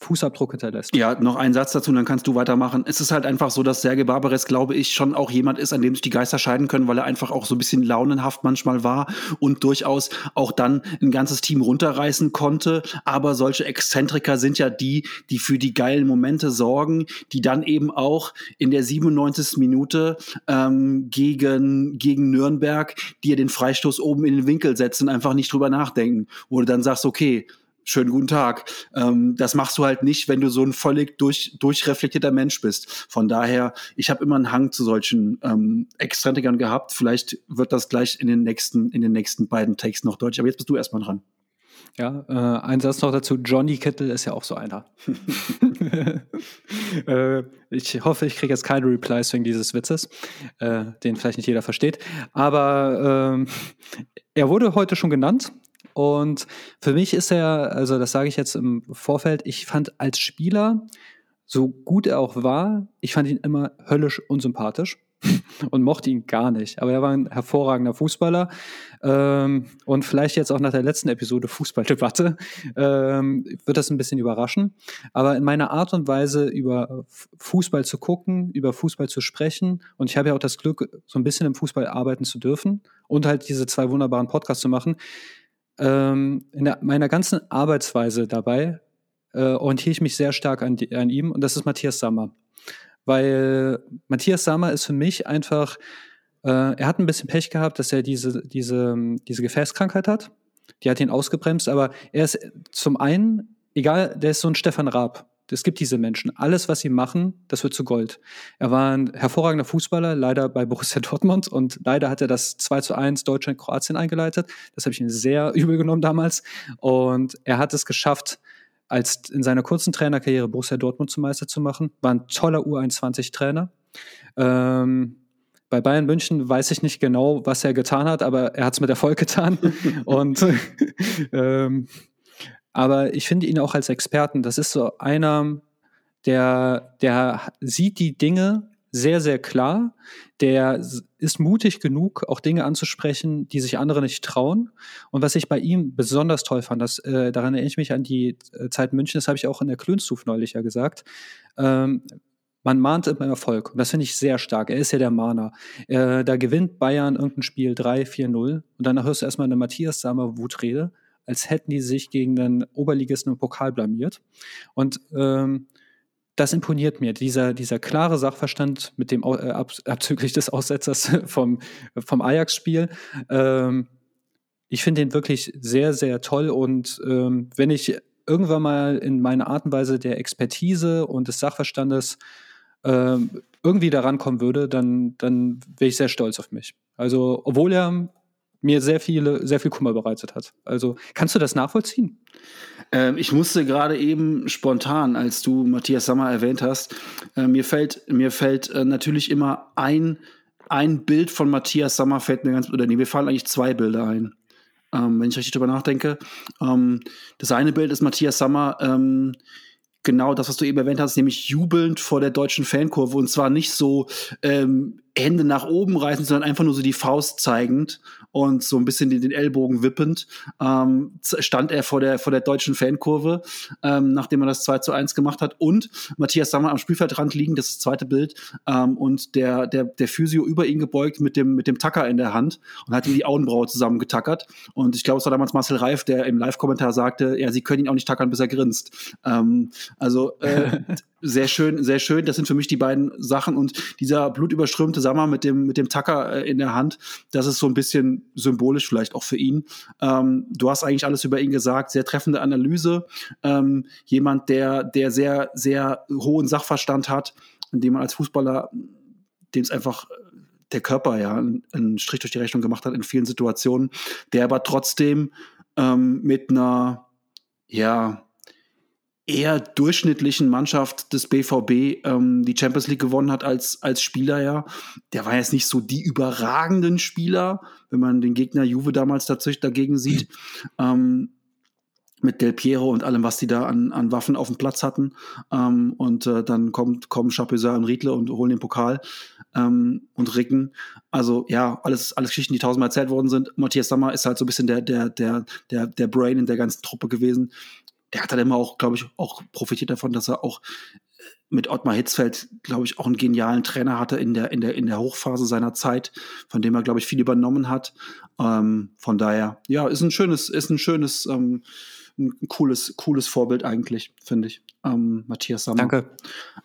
Fußabdruck hinterlässt. Ja, noch ein Satz dazu, dann kannst du weitermachen. Es ist halt einfach so, dass Serge Barbares, glaube ich, schon auch jemand ist, an dem sich die Geister scheiden können, weil er einfach auch so ein bisschen launenhaft manchmal war und durchaus auch dann ein ganzes Team runterreißen konnte. Aber solche Exzentriker sind ja die, die für die geilen Momente sorgen, die dann eben auch in der 97. Minute ähm, gegen, gegen Nürnberg dir den Freistoß oben in den Winkel setzen, einfach nicht drüber nachdenken. Wo du dann sagst, okay, schönen guten Tag. Ähm, das machst du halt nicht, wenn du so ein völlig durch, durchreflektierter Mensch bist. Von daher, ich habe immer einen Hang zu solchen ähm, Exzentrikern gehabt. Vielleicht wird das gleich in den nächsten, in den nächsten beiden Takes noch deutlich. Aber jetzt bist du erstmal dran. Ja, äh, ein Satz noch dazu. Johnny Kittle ist ja auch so einer. äh, ich hoffe, ich kriege jetzt keine Replies wegen dieses Witzes, äh, den vielleicht nicht jeder versteht. Aber ähm, er wurde heute schon genannt und für mich ist er, also das sage ich jetzt im Vorfeld, ich fand als Spieler, so gut er auch war, ich fand ihn immer höllisch unsympathisch und mochte ihn gar nicht. Aber er war ein hervorragender Fußballer. Ähm, und vielleicht jetzt auch nach der letzten Episode Fußballdebatte ähm, wird das ein bisschen überraschen. Aber in meiner Art und Weise über Fußball zu gucken, über Fußball zu sprechen, und ich habe ja auch das Glück, so ein bisschen im Fußball arbeiten zu dürfen und halt diese zwei wunderbaren Podcasts zu machen, ähm, in der, meiner ganzen Arbeitsweise dabei äh, orientiere ich mich sehr stark an, die, an ihm und das ist Matthias Sammer. Weil Matthias Sammer ist für mich einfach, äh, er hat ein bisschen Pech gehabt, dass er diese, diese, diese Gefäßkrankheit hat. Die hat ihn ausgebremst, aber er ist zum einen, egal, der ist so ein Stefan Raab. Es gibt diese Menschen. Alles, was sie machen, das wird zu Gold. Er war ein hervorragender Fußballer, leider bei Borussia Dortmund und leider hat er das 2 zu 1 Deutschland-Kroatien eingeleitet. Das habe ich ihm sehr übel genommen damals. Und er hat es geschafft, als in seiner kurzen Trainerkarriere Borussia Dortmund zum Meister zu machen. War ein toller U21-Trainer. Ähm, bei Bayern München weiß ich nicht genau, was er getan hat, aber er hat es mit Erfolg getan. und ähm, aber ich finde ihn auch als Experten. Das ist so einer, der, der sieht die Dinge sehr, sehr klar. Der ist mutig genug, auch Dinge anzusprechen, die sich andere nicht trauen. Und was ich bei ihm besonders toll fand, das, äh, daran erinnere ich mich an die äh, Zeit München, das habe ich auch in der Klönstuf neulich ja gesagt. Ähm, man mahnt immer Erfolg. Und das finde ich sehr stark. Er ist ja der Mahner. Äh, da gewinnt Bayern irgendein Spiel 3-4-0 und danach hörst du erstmal eine Matthias Sammer Wutrede als hätten die sich gegen den Oberligisten im Pokal blamiert. Und ähm, das imponiert mir, dieser, dieser klare Sachverstand mit dem äh, ab, abzüglich des Aussetzers vom, vom Ajax-Spiel. Ähm, ich finde den wirklich sehr, sehr toll. Und ähm, wenn ich irgendwann mal in meiner Art und Weise der Expertise und des Sachverstandes ähm, irgendwie daran kommen würde, dann, dann wäre ich sehr stolz auf mich. Also, obwohl er mir sehr viele, sehr viel Kummer bereitet hat. Also kannst du das nachvollziehen? Ähm, ich musste gerade eben spontan, als du Matthias Sammer erwähnt hast, äh, mir fällt, mir fällt äh, natürlich immer ein, ein Bild von Matthias Sammer fällt mir ganz, oder nee, mir fallen eigentlich zwei Bilder ein. Ähm, wenn ich richtig drüber nachdenke. Ähm, das eine Bild ist Matthias Sammer, ähm, genau das, was du eben erwähnt hast, nämlich jubelnd vor der deutschen Fankurve und zwar nicht so ähm, Hände nach oben reißen, sondern einfach nur so die Faust zeigend und so ein bisschen den, den Ellbogen wippend, ähm, stand er vor der, vor der deutschen Fankurve, ähm, nachdem er das 2 zu 1 gemacht hat. Und Matthias Sammer am Spielfeldrand liegen, das ist das zweite Bild, ähm, und der, der, der Physio über ihn gebeugt mit dem, mit dem Tacker in der Hand und hat ihm die Augenbraue zusammengetackert. Und ich glaube, es war damals Marcel Reif, der im Live-Kommentar sagte, ja, sie können ihn auch nicht tackern, bis er grinst. Ähm, also äh, sehr schön, sehr schön. Das sind für mich die beiden Sachen. Und dieser blutüberströmte Sammer mit dem, mit dem Tacker äh, in der Hand, das ist so ein bisschen symbolisch vielleicht auch für ihn. Ähm, du hast eigentlich alles über ihn gesagt. Sehr treffende Analyse. Ähm, jemand, der, der sehr, sehr hohen Sachverstand hat, indem man als Fußballer, dem es einfach der Körper ja einen Strich durch die Rechnung gemacht hat in vielen Situationen, der aber trotzdem ähm, mit einer, ja, eher durchschnittlichen Mannschaft des BVB ähm, die Champions League gewonnen hat als, als Spieler, ja. Der war jetzt nicht so die überragenden Spieler, wenn man den Gegner Juve damals dagegen sieht. Ähm, mit Del Piero und allem, was die da an, an Waffen auf dem Platz hatten. Ähm, und äh, dann kommt, kommen Chapeau und Riedle und holen den Pokal ähm, und Ricken. Also ja, alles, alles Geschichten, die tausendmal erzählt worden sind. Matthias Sammer ist halt so ein bisschen der, der, der, der, der Brain in der ganzen Truppe gewesen der hat dann immer auch, glaube ich, auch profitiert davon, dass er auch äh, mit Ottmar Hitzfeld, glaube ich, auch einen genialen Trainer hatte in der, in der, in der Hochphase seiner Zeit, von dem er, glaube ich, viel übernommen hat. Ähm, von daher, ja, ist ein schönes, ist ein schönes, ähm, ein cooles, cooles Vorbild eigentlich, finde ich. Ähm, Matthias Sammer. Danke.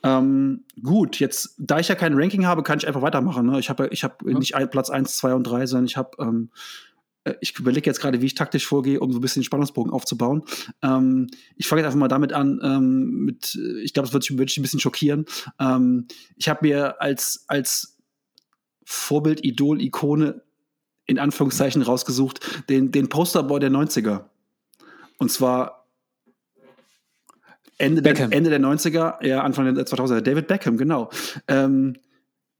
Ähm, gut, jetzt, da ich ja kein Ranking habe, kann ich einfach weitermachen. Ne? Ich habe ich hab ja. nicht Platz 1, 2 und 3, sondern ich habe ähm, äh, ich überlege jetzt gerade, wie ich taktisch vorgehe, um so ein bisschen den Spannungsbogen aufzubauen. Ähm, ich fange jetzt einfach mal damit an, ähm, mit, ich glaube, es wird dich ein bisschen schockieren. Ähm, ich habe mir als, als Vorbild, Idol, Ikone in Anführungszeichen rausgesucht, den, den Posterboy der 90er. Und zwar Ende, der, Ende der 90er, ja, Anfang der 2000er, David Beckham, genau. Ähm,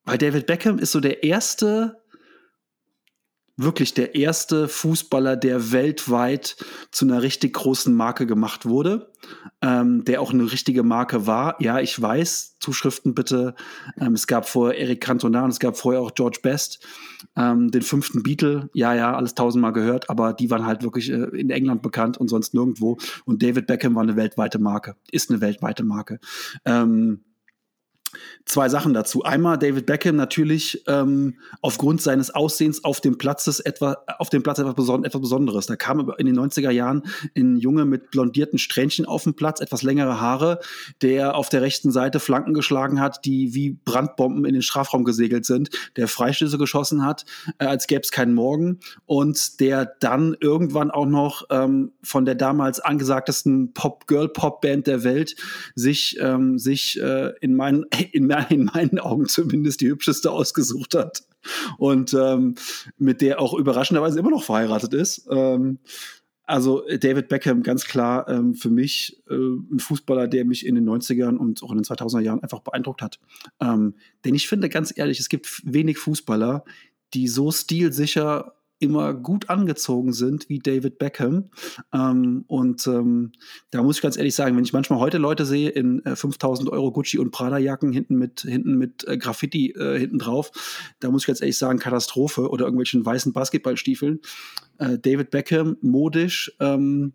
weil David Beckham ist so der erste wirklich der erste Fußballer, der weltweit zu einer richtig großen Marke gemacht wurde, ähm, der auch eine richtige Marke war. Ja, ich weiß, Zuschriften bitte. Ähm, es gab vorher Eric Cantona und es gab vorher auch George Best, ähm, den fünften Beatle. Ja, ja, alles tausendmal gehört, aber die waren halt wirklich äh, in England bekannt und sonst nirgendwo. Und David Beckham war eine weltweite Marke, ist eine weltweite Marke. Ähm, zwei Sachen dazu. Einmal David Beckham natürlich ähm, aufgrund seines Aussehens auf dem Platz ist etwa auf dem Platz etwas, Beson etwas Besonderes. Da kam in den 90er Jahren ein Junge mit blondierten Strähnchen auf dem Platz, etwas längere Haare, der auf der rechten Seite Flanken geschlagen hat, die wie Brandbomben in den Strafraum gesegelt sind, der Freistöße geschossen hat, äh, als gäbe es keinen Morgen und der dann irgendwann auch noch ähm, von der damals angesagtesten Pop-Girl-Pop-Band der Welt sich ähm, sich äh, in meinen in in meinen Augen zumindest die hübscheste ausgesucht hat und ähm, mit der auch überraschenderweise immer noch verheiratet ist. Ähm, also David Beckham ganz klar ähm, für mich äh, ein Fußballer, der mich in den 90ern und auch in den 2000er Jahren einfach beeindruckt hat. Ähm, denn ich finde ganz ehrlich, es gibt wenig Fußballer, die so stilsicher immer gut angezogen sind wie David Beckham. Ähm, und ähm, da muss ich ganz ehrlich sagen, wenn ich manchmal heute Leute sehe in äh, 5000 Euro Gucci und Prada-Jacken hinten mit, hinten mit äh, Graffiti äh, hinten drauf, da muss ich ganz ehrlich sagen, Katastrophe oder irgendwelchen weißen Basketballstiefeln. Äh, David Beckham, modisch, ähm,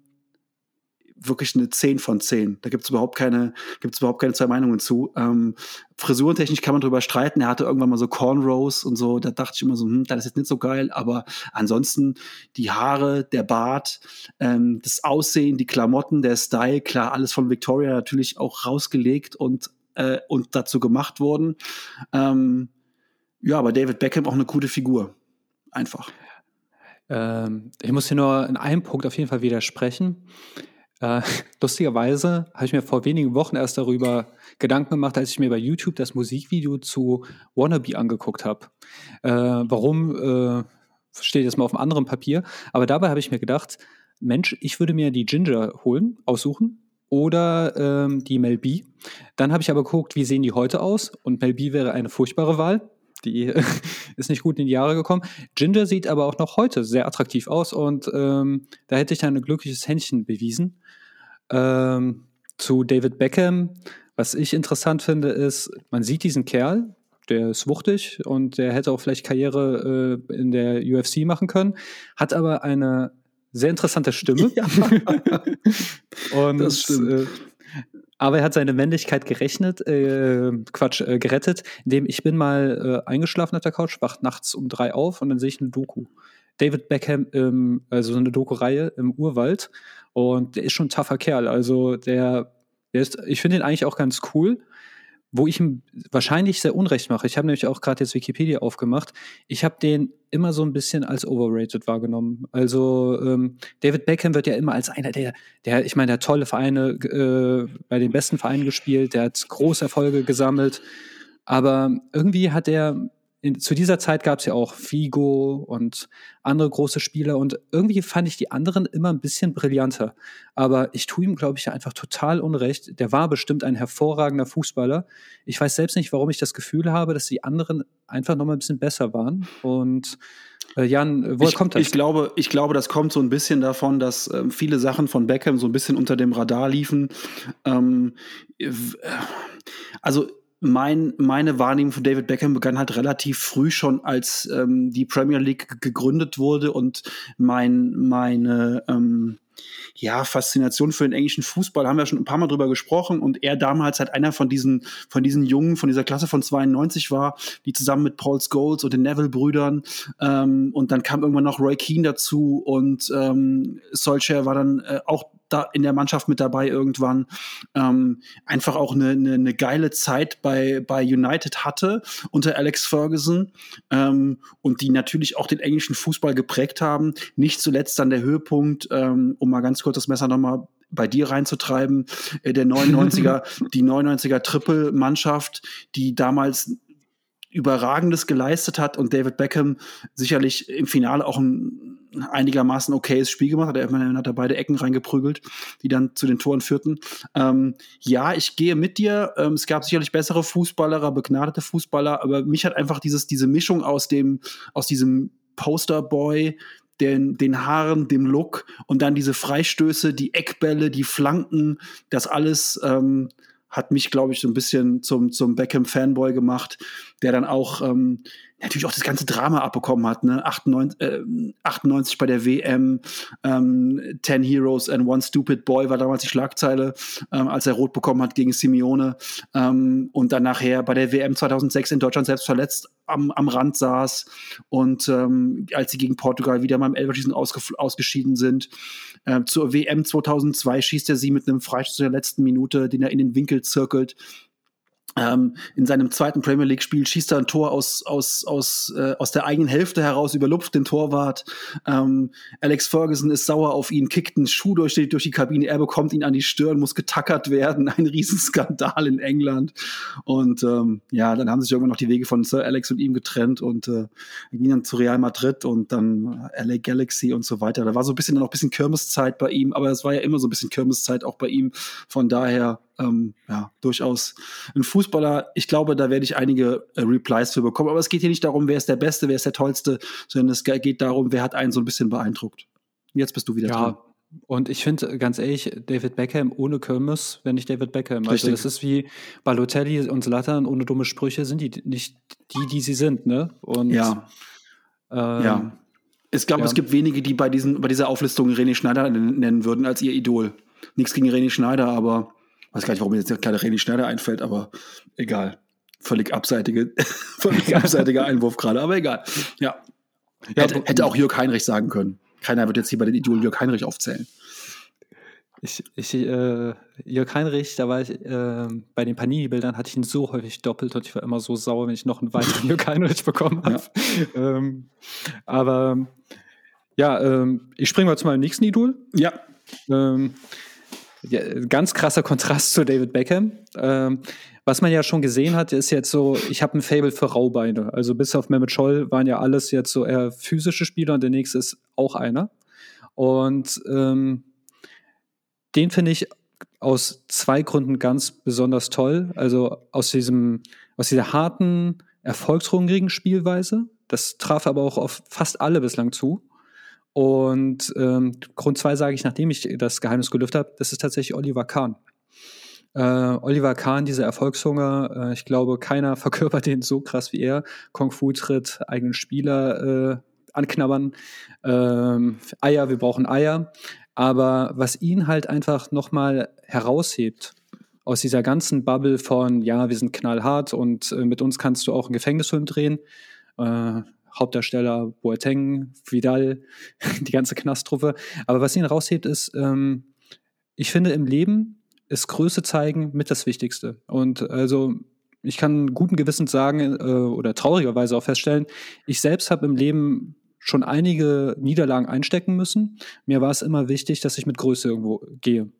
wirklich eine 10 von 10. Da gibt es überhaupt keine, gibt's überhaupt keine zwei Meinungen zu. Ähm, Frisurentechnisch kann man drüber streiten. Er hatte irgendwann mal so Cornrows und so. Da dachte ich immer so, hm, das ist jetzt nicht so geil. Aber ansonsten die Haare, der Bart, ähm, das Aussehen, die Klamotten, der Style, klar, alles von Victoria natürlich auch rausgelegt und, äh, und dazu gemacht worden. Ähm, ja, aber David Beckham auch eine gute Figur. Einfach. Ähm, ich muss hier nur in einem Punkt auf jeden Fall widersprechen. Äh, lustigerweise habe ich mir vor wenigen Wochen erst darüber Gedanken gemacht, als ich mir bei YouTube das Musikvideo zu Wannabe angeguckt habe. Äh, warum äh, steht jetzt mal auf einem anderen Papier? Aber dabei habe ich mir gedacht, Mensch, ich würde mir die Ginger holen, aussuchen oder ähm, die Mel B. Dann habe ich aber geguckt, wie sehen die heute aus? Und Mel B wäre eine furchtbare Wahl. Die ist nicht gut in die Jahre gekommen. Ginger sieht aber auch noch heute sehr attraktiv aus und ähm, da hätte ich dann ein glückliches Händchen bewiesen. Ähm, zu David Beckham, was ich interessant finde, ist, man sieht diesen Kerl, der ist wuchtig und der hätte auch vielleicht Karriere äh, in der UFC machen können, hat aber eine sehr interessante Stimme. Ja. und, das stimmt. Äh, aber er hat seine Männlichkeit gerechnet, äh, Quatsch, äh, gerettet, indem ich bin mal äh, eingeschlafen auf der Couch, wacht nachts um drei auf und dann sehe ich eine Doku. David Beckham, ähm, also so eine Doku-Reihe im Urwald. Und der ist schon ein tougher Kerl. Also der, der ist, ich finde ihn eigentlich auch ganz cool wo ich ihm wahrscheinlich sehr unrecht mache. Ich habe nämlich auch gerade jetzt Wikipedia aufgemacht. Ich habe den immer so ein bisschen als overrated wahrgenommen. Also ähm, David Beckham wird ja immer als einer der, der ich meine, der hat tolle Vereine äh, bei den besten Vereinen gespielt, der hat große Erfolge gesammelt. Aber irgendwie hat er in, zu dieser Zeit gab es ja auch Figo und andere große Spieler und irgendwie fand ich die anderen immer ein bisschen brillanter. Aber ich tue ihm, glaube ich, einfach total unrecht. Der war bestimmt ein hervorragender Fußballer. Ich weiß selbst nicht, warum ich das Gefühl habe, dass die anderen einfach noch mal ein bisschen besser waren. Und äh, Jan, woher ich, kommt das? Ich glaube, ich glaube, das kommt so ein bisschen davon, dass äh, viele Sachen von Beckham so ein bisschen unter dem Radar liefen. Ähm, äh, also mein, meine Wahrnehmung von David Beckham begann halt relativ früh schon, als ähm, die Premier League gegründet wurde und mein, meine ähm, ja, Faszination für den englischen Fußball, haben wir schon ein paar Mal drüber gesprochen und er damals halt einer von diesen, von diesen Jungen, von dieser Klasse von 92 war, die zusammen mit Paul Scholes und den Neville-Brüdern ähm, und dann kam irgendwann noch Roy Keane dazu und ähm, Solskjaer war dann äh, auch da in der Mannschaft mit dabei irgendwann. Ähm, einfach auch eine, eine, eine geile Zeit bei, bei United hatte unter Alex Ferguson ähm, und die natürlich auch den englischen Fußball geprägt haben. Nicht zuletzt dann der Höhepunkt, ähm, um mal ganz kurz das Messer nochmal bei dir reinzutreiben, äh, der 99er, die 99er Triple-Mannschaft, die damals Überragendes geleistet hat und David Beckham sicherlich im Finale auch ein einigermaßen okayes Spiel gemacht. Er hat da beide Ecken reingeprügelt, die dann zu den Toren führten. Ähm, ja, ich gehe mit dir. Ähm, es gab sicherlich bessere Fußballer, begnadete Fußballer, aber mich hat einfach dieses, diese Mischung aus dem, aus diesem Posterboy, den, den Haaren, dem Look und dann diese Freistöße, die Eckbälle, die Flanken, das alles ähm, hat mich, glaube ich, so ein bisschen zum, zum Beckham-Fanboy gemacht, der dann auch ähm, natürlich auch das ganze Drama abbekommen hat. Ne? 98, äh, 98 bei der WM, ähm, Ten Heroes and One Stupid Boy war damals die Schlagzeile, ähm, als er rot bekommen hat gegen Simeone. Ähm, und dann nachher bei der WM 2006 in Deutschland selbst verletzt am, am Rand saß und ähm, als sie gegen Portugal wieder mal im Elferschießen ausgeschieden sind. Äh, zur WM 2002 schießt er sie mit einem Freistoß in der letzten Minute, den er in den Winkel zirkelt. Ähm, in seinem zweiten Premier League-Spiel schießt er ein Tor aus, aus, aus, äh, aus der eigenen Hälfte heraus, überlupft den Torwart. Ähm, Alex Ferguson ist sauer auf ihn, kickt einen Schuh durch die, durch die Kabine, er bekommt ihn an die Stirn, muss getackert werden. Ein Riesenskandal in England. Und ähm, ja, dann haben sich irgendwann noch die Wege von Sir Alex und ihm getrennt und äh, ging dann zu Real Madrid und dann LA Galaxy und so weiter. Da war so ein bisschen noch ein bisschen Kirmeszeit bei ihm, aber es war ja immer so ein bisschen Kirmeszeit auch bei ihm. Von daher ähm, ja, durchaus ein Fußballer. Ich glaube, da werde ich einige äh, Replies für bekommen. Aber es geht hier nicht darum, wer ist der Beste, wer ist der Tollste, sondern es geht darum, wer hat einen so ein bisschen beeindruckt. Jetzt bist du wieder ja. dran. Und ich finde, ganz ehrlich, David Beckham ohne Kirmes wäre nicht David Beckham. Also Richtig. Das ist wie Balotelli und Zlatan ohne dumme Sprüche sind die nicht die, die sie sind, ne? Und ja. Ähm, ja. Ich glaube, ja. es gibt wenige, die bei, diesen, bei dieser Auflistung René Schneider nennen würden als ihr Idol. Nichts gegen René Schneider, aber weiß gar nicht, warum mir jetzt der kleine René Schneider einfällt, aber egal. Völlig abseitige, völlig abseitiger Einwurf gerade, aber egal. Ja. hätte, hätte, auch Jörg Heinrich sagen können. Keiner wird jetzt hier bei den Idolen Jörg Heinrich aufzählen. Ich, ich äh, Jörg Heinrich, da war ich äh, bei den Panini-Bildern, hatte ich ihn so häufig doppelt und ich war immer so sauer, wenn ich noch einen weiteren Jörg Heinrich bekommen habe. Ja. ähm, aber ja, ähm, ich springe mal zu meinem nächsten Idol. Ja. Ähm, ja, ganz krasser Kontrast zu David Beckham. Ähm, was man ja schon gesehen hat, ist jetzt so, ich habe ein Fable für Raubeine. Also bis auf Mehmet Scholl waren ja alles jetzt so eher physische Spieler und der nächste ist auch einer. Und ähm, den finde ich aus zwei Gründen ganz besonders toll. Also aus diesem, aus dieser harten, erfolgshungrigen Spielweise. Das traf aber auch auf fast alle bislang zu. Und ähm, Grund zwei sage ich, nachdem ich das Geheimnis gelüftet habe, das ist tatsächlich Oliver Kahn. Äh, Oliver Kahn, dieser Erfolgshunger, äh, ich glaube, keiner verkörpert den so krass wie er. Kung Fu tritt, eigenen Spieler äh, anknabbern, ähm, Eier, wir brauchen Eier. Aber was ihn halt einfach nochmal heraushebt aus dieser ganzen Bubble von, ja, wir sind knallhart und äh, mit uns kannst du auch einen Gefängnisfilm drehen, äh, Hauptdarsteller Boateng, Vidal, die ganze Knasttruppe. Aber was ihn raushebt, ist, ähm, ich finde, im Leben ist Größe zeigen mit das Wichtigste. Und also ich kann guten Gewissens sagen äh, oder traurigerweise auch feststellen, ich selbst habe im Leben schon einige Niederlagen einstecken müssen. Mir war es immer wichtig, dass ich mit Größe irgendwo gehe.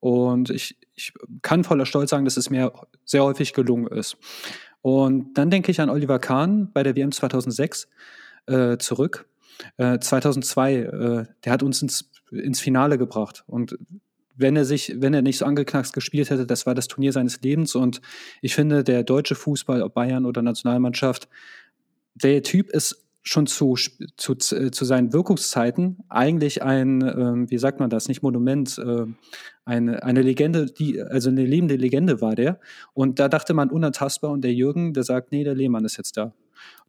Und ich, ich kann voller Stolz sagen, dass es mir sehr häufig gelungen ist. Und dann denke ich an Oliver Kahn bei der WM 2006 äh, zurück. Äh, 2002, äh, der hat uns ins, ins Finale gebracht. Und wenn er sich, wenn er nicht so angeknackst gespielt hätte, das war das Turnier seines Lebens. Und ich finde, der deutsche Fußball, ob Bayern oder Nationalmannschaft, der Typ ist schon zu, zu, äh, zu seinen Wirkungszeiten eigentlich ein, äh, wie sagt man das, nicht Monument, äh, eine, eine Legende, die, also eine lebende Legende war der. Und da dachte man unantastbar und der Jürgen, der sagt, nee, der Lehmann ist jetzt da.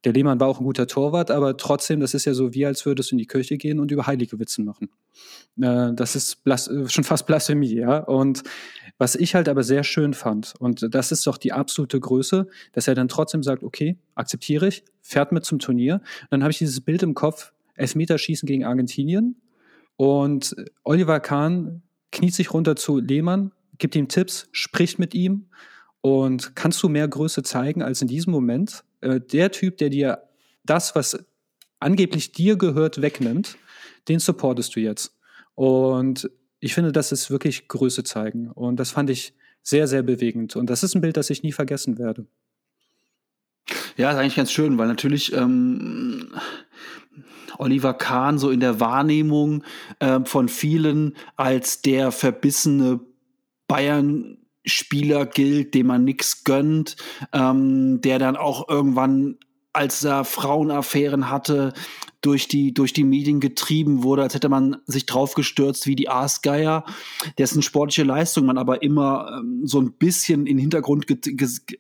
Der Lehmann war auch ein guter Torwart, aber trotzdem, das ist ja so wie, als würdest du in die Kirche gehen und über Heilige Witzen machen. Äh, das ist äh, schon fast Blasphemie, ja. Und was ich halt aber sehr schön fand, und das ist doch die absolute Größe, dass er dann trotzdem sagt, okay, akzeptiere ich, fährt mit zum Turnier. Und dann habe ich dieses Bild im Kopf, Elfmeterschießen gegen Argentinien. Und Oliver Kahn kniet sich runter zu Lehmann, gibt ihm Tipps, spricht mit ihm. Und kannst du mehr Größe zeigen als in diesem Moment? Äh, der Typ, der dir das, was angeblich dir gehört, wegnimmt, den supportest du jetzt. Und ich finde, das ist wirklich Größe zeigen. Und das fand ich sehr, sehr bewegend. Und das ist ein Bild, das ich nie vergessen werde. Ja, ist eigentlich ganz schön, weil natürlich ähm, Oliver Kahn so in der Wahrnehmung äh, von vielen als der verbissene Bayern-Spieler gilt, dem man nichts gönnt, ähm, der dann auch irgendwann als er Frauenaffären hatte, durch die, durch die Medien getrieben wurde, als hätte man sich drauf gestürzt wie die Aasgeier, dessen sportliche Leistung man aber immer ähm, so ein bisschen in Hintergrund,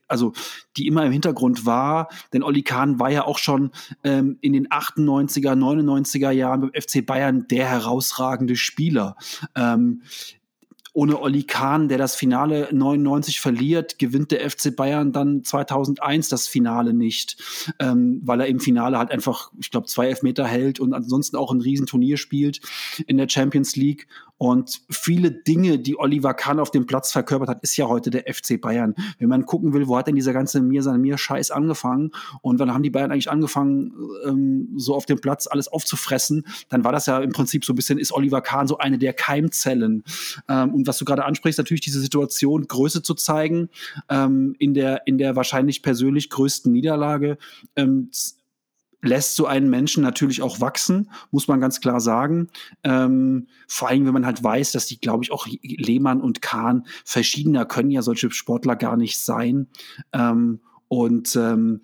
also die immer im Hintergrund war, denn Olli Kahn war ja auch schon ähm, in den 98er, 99er Jahren beim FC Bayern der herausragende Spieler. Ähm, ohne Olli Kahn, der das Finale 99 verliert, gewinnt der FC Bayern dann 2001 das Finale nicht, ähm, weil er im Finale halt einfach, ich glaube, zwei Elfmeter hält und ansonsten auch ein Riesenturnier spielt in der Champions League und viele Dinge, die Oliver Kahn auf dem Platz verkörpert hat, ist ja heute der FC Bayern. Wenn man gucken will, wo hat denn dieser ganze Mir sein Mir Scheiß angefangen und wann haben die Bayern eigentlich angefangen, ähm, so auf dem Platz alles aufzufressen, dann war das ja im Prinzip so ein bisschen, ist Oliver Kahn so eine der Keimzellen. Ähm, und was du gerade ansprichst, natürlich diese Situation, Größe zu zeigen, ähm, in der, in der wahrscheinlich persönlich größten Niederlage, ähm, lässt so einen Menschen natürlich auch wachsen, muss man ganz klar sagen. Ähm, vor allem, wenn man halt weiß, dass die, glaube ich, auch Lehmann und Kahn verschiedener können ja solche Sportler gar nicht sein. Ähm, und ähm,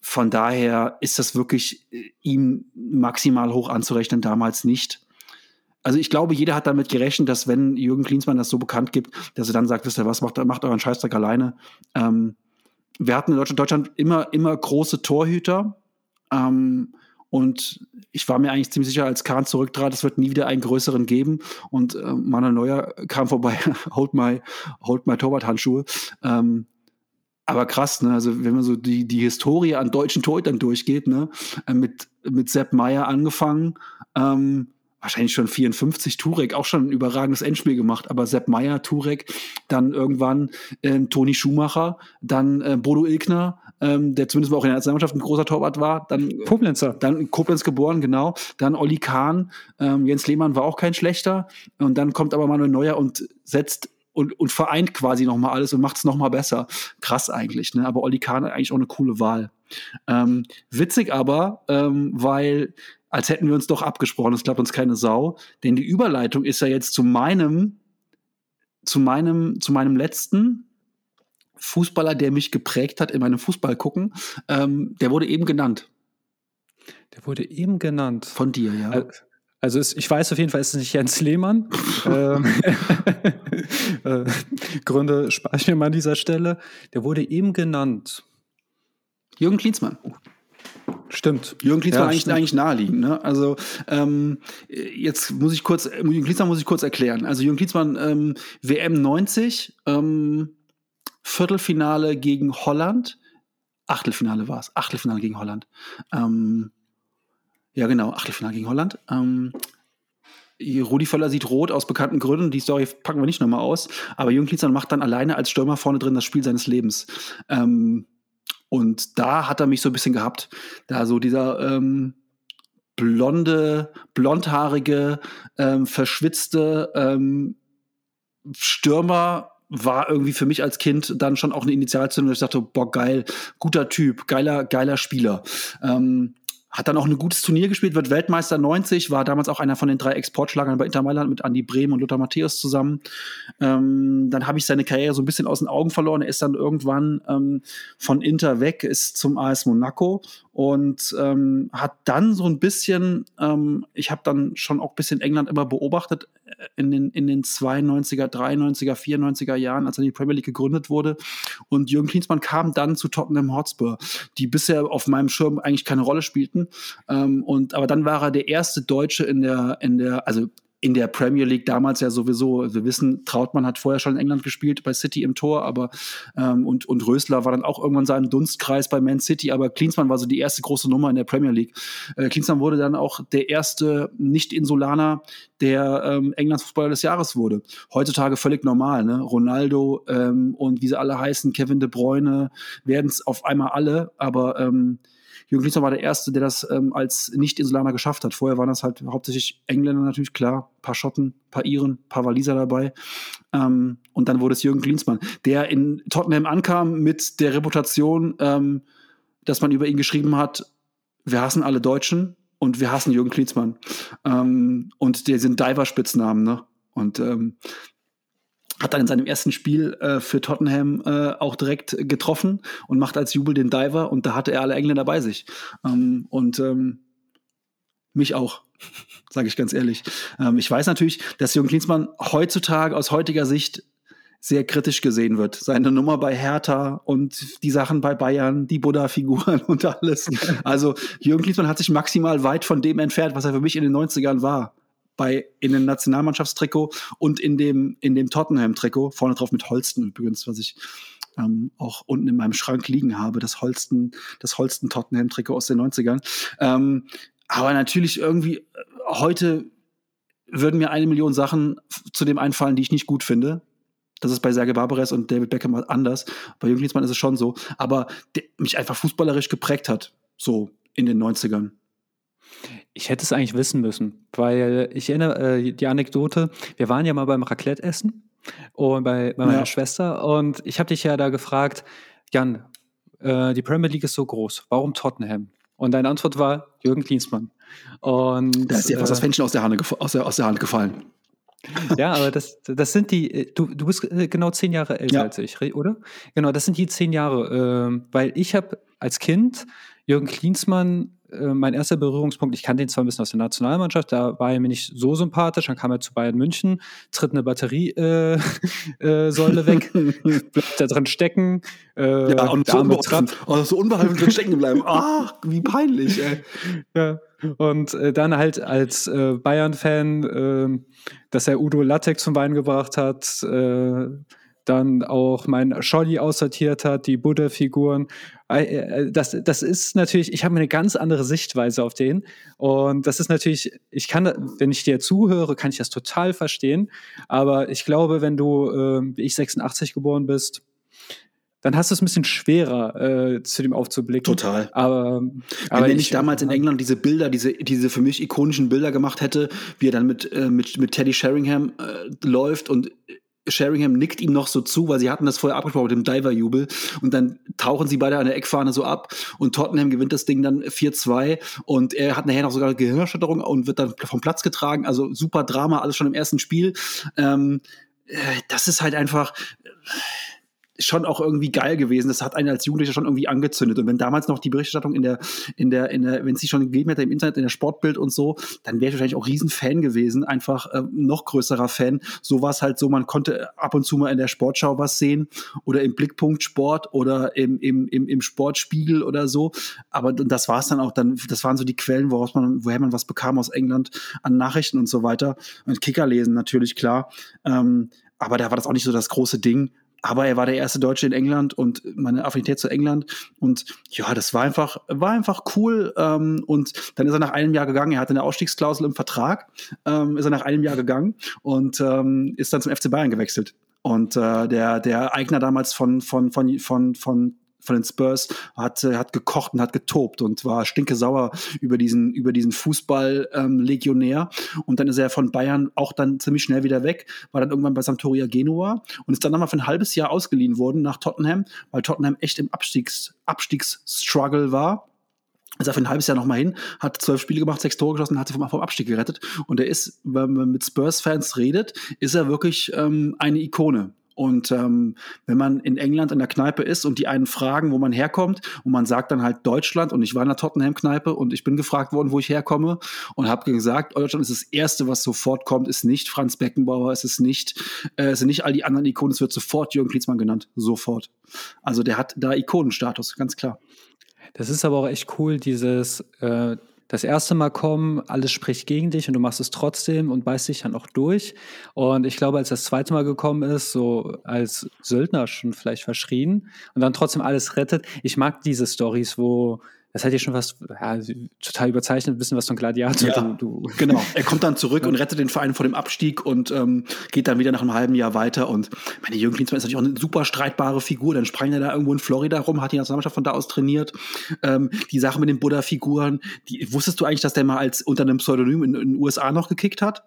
von daher ist das wirklich äh, ihm maximal hoch anzurechnen, damals nicht. Also ich glaube, jeder hat damit gerechnet, dass wenn Jürgen Klinsmann das so bekannt gibt, dass er dann sagt, wisst ihr was, macht, macht euren Scheißdreck alleine. Ähm, wir hatten in Deutschland, Deutschland immer, immer große Torhüter, ähm, und ich war mir eigentlich ziemlich sicher, als Kahn zurücktrat, es wird nie wieder einen größeren geben. Und äh, Manuel Neuer kam vorbei, hold my, hold my Torwart-Handschuhe. Ähm, aber krass, ne? Also wenn man so die, die Historie an deutschen Torhütern durchgeht, ne? Äh, mit, mit Sepp Meyer angefangen, ähm, wahrscheinlich schon 54, Turek auch schon ein überragendes Endspiel gemacht, aber Sepp Meyer, Turek, dann irgendwann äh, Toni Schumacher, dann äh, Bodo Ilkner, ähm, der zumindest auch in der Nationalmannschaft ein großer Torwart war, dann Koblenzer. Dann Koblenz geboren, genau, dann Olli Kahn, ähm, Jens Lehmann war auch kein schlechter und dann kommt aber Manuel Neuer und setzt und, und vereint quasi nochmal alles und macht es nochmal besser. Krass eigentlich, ne? Aber Olli Kahn eigentlich auch eine coole Wahl. Ähm, witzig aber, ähm, weil als hätten wir uns doch abgesprochen. Das glaubt uns keine Sau. Denn die Überleitung ist ja jetzt zu meinem, zu meinem, zu meinem letzten Fußballer, der mich geprägt hat in meinem Fußballgucken. Ähm, der wurde eben genannt. Der wurde eben genannt. Von dir, ja. Also es, ich weiß auf jeden Fall, es ist nicht Jens Lehmann. ähm, äh, Gründe spare ich mir mal an dieser Stelle. Der wurde eben genannt. Jürgen Klinsmann. Stimmt. Jürgen Klinsmann ja, eigentlich, stimmt. eigentlich naheliegend. Ne? Also ähm, jetzt muss ich kurz, Jürgen Klinsmann muss ich kurz erklären. Also Jürgen Klinsmann, ähm, WM 90, ähm, Viertelfinale gegen Holland. Achtelfinale war es. Achtelfinale gegen Holland. Ähm, ja, genau, Achtelfinale gegen Holland. Ähm, Rudi Völler sieht rot aus bekannten Gründen. Die Story packen wir nicht nochmal aus. Aber Jürgen Klinsmann macht dann alleine als Stürmer vorne drin das Spiel seines Lebens. Ähm, und da hat er mich so ein bisschen gehabt. Da so dieser ähm, blonde, blondhaarige, ähm, verschwitzte ähm, Stürmer war irgendwie für mich als Kind dann schon auch eine Initialzündung. Ich dachte, boah, geil, guter Typ, geiler, geiler Spieler. Ähm, hat dann auch ein gutes Turnier gespielt, wird Weltmeister 90, war damals auch einer von den drei Exportschlagern bei Inter Mailand mit Andy Brehm und Lothar Matthäus zusammen. Ähm, dann habe ich seine Karriere so ein bisschen aus den Augen verloren. Er ist dann irgendwann ähm, von Inter weg, ist zum AS Monaco und ähm, hat dann so ein bisschen, ähm, ich habe dann schon auch ein bisschen England immer beobachtet äh, in den, in den 92er, 93er, 94er Jahren, als er die Premier League gegründet wurde. Und Jürgen Klinsmann kam dann zu Tottenham Hotspur, die bisher auf meinem Schirm eigentlich keine Rolle spielten. Ähm, und aber dann war er der erste Deutsche in der, in der, also in der Premier League damals ja sowieso, wir wissen, Trautmann hat vorher schon in England gespielt, bei City im Tor, aber ähm, und, und Rösler war dann auch irgendwann seinem Dunstkreis bei Man City, aber Klinsmann war so die erste große Nummer in der Premier League. Äh, Klinsmann wurde dann auch der erste Nicht-Insulaner, der ähm, Englands Fußballer des Jahres wurde. Heutzutage völlig normal, ne? Ronaldo ähm, und wie sie alle heißen, Kevin De Bruyne, werden es auf einmal alle, aber ähm, Jürgen Klinsmann war der Erste, der das ähm, als Nicht-Insulaner geschafft hat. Vorher waren das halt hauptsächlich Engländer natürlich, klar, paar Schotten, paar Iren, paar Waliser dabei. Ähm, und dann wurde es Jürgen Klinsmann, der in Tottenham ankam mit der Reputation, ähm, dass man über ihn geschrieben hat, wir hassen alle Deutschen und wir hassen Jürgen Klinsmann. Ähm, und der sind Diver-Spitznamen, ne? Und ähm, hat dann in seinem ersten Spiel äh, für Tottenham äh, auch direkt getroffen und macht als Jubel den Diver und da hatte er alle Engländer bei sich. Ähm, und ähm, mich auch, sage ich ganz ehrlich. Ähm, ich weiß natürlich, dass Jürgen Klinsmann heutzutage aus heutiger Sicht sehr kritisch gesehen wird. Seine Nummer bei Hertha und die Sachen bei Bayern, die Buddha-Figuren und alles. Also Jürgen Klinsmann hat sich maximal weit von dem entfernt, was er für mich in den 90ern war. Bei, in dem Nationalmannschaftstrikot und in dem, in dem Tottenham-Trikot, vorne drauf mit Holsten übrigens, was ich ähm, auch unten in meinem Schrank liegen habe, das Holsten, das Holsten Tottenham-Trikot aus den 90ern. Ähm, aber natürlich irgendwie äh, heute würden mir eine Million Sachen zu dem einfallen, die ich nicht gut finde. Das ist bei Serge Barbares und David Beckham anders. Bei Jürgen Klinsmann ist es schon so. Aber der mich einfach fußballerisch geprägt hat, so in den 90ern. Ich hätte es eigentlich wissen müssen, weil ich erinnere äh, die Anekdote, wir waren ja mal beim Raclette-Essen und bei, bei meiner ja. Schwester und ich habe dich ja da gefragt, Jan, äh, die Premier League ist so groß, warum Tottenham? Und deine Antwort war Jürgen Klinsmann. Und, da ist dir etwas äh, das Fännchen aus der, Hand, aus, der, aus der Hand gefallen. Ja, aber das, das sind die, äh, du, du bist äh, genau zehn Jahre älter ja. als ich, oder? Genau, das sind die zehn Jahre, äh, weil ich habe als Kind Jürgen Klinsmann, äh, mein erster Berührungspunkt, ich kannte ihn zwar ein bisschen aus der Nationalmannschaft, da war er mir nicht so sympathisch, dann kam er zu Bayern München, tritt eine Batteriesäule äh, äh, weg, bleibt da drin stecken. Äh, ja, und so, unbeholfen, oh, so unbeholfen drin stecken bleiben. Ach, wie peinlich, ey. Ja. Und äh, dann halt als äh, Bayern-Fan, äh, dass er Udo Lattek zum Wein gebracht hat, äh, dann auch mein Scholli aussortiert hat, die Buddha-Figuren. Äh, äh, das, das ist natürlich, ich habe eine ganz andere Sichtweise auf den. Und das ist natürlich, ich kann, wenn ich dir zuhöre, kann ich das total verstehen. Aber ich glaube, wenn du, äh, wie ich 86 geboren bist, dann hast du es ein bisschen schwerer, äh, zu dem aufzublicken. Total. Aber, aber wenn ich, ich damals in England diese Bilder, diese, diese für mich ikonischen Bilder gemacht hätte, wie er dann mit, äh, mit, mit Teddy Sheringham äh, läuft und Sheringham nickt ihm noch so zu, weil sie hatten das vorher abgesprochen mit dem Diver-Jubel. Und dann tauchen sie beide an der Eckfahne so ab und Tottenham gewinnt das Ding dann 4-2 und er hat nachher noch sogar eine Gehirnerschütterung und wird dann vom Platz getragen, also super Drama, alles schon im ersten Spiel. Ähm, äh, das ist halt einfach schon auch irgendwie geil gewesen. Das hat einen als Jugendlicher schon irgendwie angezündet. Und wenn damals noch die Berichterstattung in der, in der, in der, wenn es sie schon gegeben hätte im Internet, in der Sportbild und so, dann wäre ich wahrscheinlich auch Riesenfan gewesen, einfach äh, noch größerer Fan. So war es halt so, man konnte ab und zu mal in der Sportschau was sehen oder im Blickpunkt Sport oder im, im, im, im Sportspiegel oder so. Aber das war es dann auch, dann, das waren so die Quellen, woraus man, woher man was bekam aus England an Nachrichten und so weiter. Und Kicker lesen natürlich, klar. Ähm, aber da war das auch nicht so das große Ding aber er war der erste Deutsche in England und meine Affinität zu England. Und ja, das war einfach, war einfach cool. Ähm, und dann ist er nach einem Jahr gegangen, er hatte eine Ausstiegsklausel im Vertrag, ähm, ist er nach einem Jahr gegangen und ähm, ist dann zum FC Bayern gewechselt. Und äh, der, der Eigner damals von, von, von, von, von von den Spurs hat, äh, hat gekocht und hat getobt und war stinkesauer über diesen, über diesen Fußball-Legionär. Ähm, und dann ist er von Bayern auch dann ziemlich schnell wieder weg, war dann irgendwann bei Sampdoria Genua und ist dann nochmal für ein halbes Jahr ausgeliehen worden nach Tottenham, weil Tottenham echt im Abstiegs, Abstiegsstruggle war. Ist er für ein halbes Jahr nochmal hin, hat zwölf Spiele gemacht, sechs Tore geschossen, hat sie vom, vom Abstieg gerettet. Und er ist, wenn man mit Spurs-Fans redet, ist er wirklich ähm, eine Ikone. Und ähm, wenn man in England in der Kneipe ist und die einen fragen, wo man herkommt, und man sagt dann halt Deutschland und ich war in der Tottenham-Kneipe und ich bin gefragt worden, wo ich herkomme und habe gesagt, Deutschland ist das Erste, was sofort kommt, ist nicht Franz Beckenbauer, es ist nicht, äh, es sind nicht all die anderen Ikonen, es wird sofort Jürgen Klinsmann genannt, sofort. Also der hat da Ikonenstatus, ganz klar. Das ist aber auch echt cool, dieses äh, das erste Mal kommen, alles spricht gegen dich und du machst es trotzdem und beißt dich dann auch durch. Und ich glaube, als das zweite Mal gekommen ist, so als Söldner schon vielleicht verschrien und dann trotzdem alles rettet. Ich mag diese Stories, wo das hat ja schon was ja, total überzeichnet, bisschen was von Gladiator. Ja, du, du. Genau. Er kommt dann zurück ja. und rettet den Verein vor dem Abstieg und ähm, geht dann wieder nach einem halben Jahr weiter. Und meine Jürgen Klinsmann ist natürlich auch eine super streitbare Figur. Dann sprang er da irgendwo in Florida rum, hat die Nationalmannschaft von da aus trainiert. Ähm, die Sache mit den Buddha-Figuren, wusstest du eigentlich, dass der mal als unter einem Pseudonym in den USA noch gekickt hat?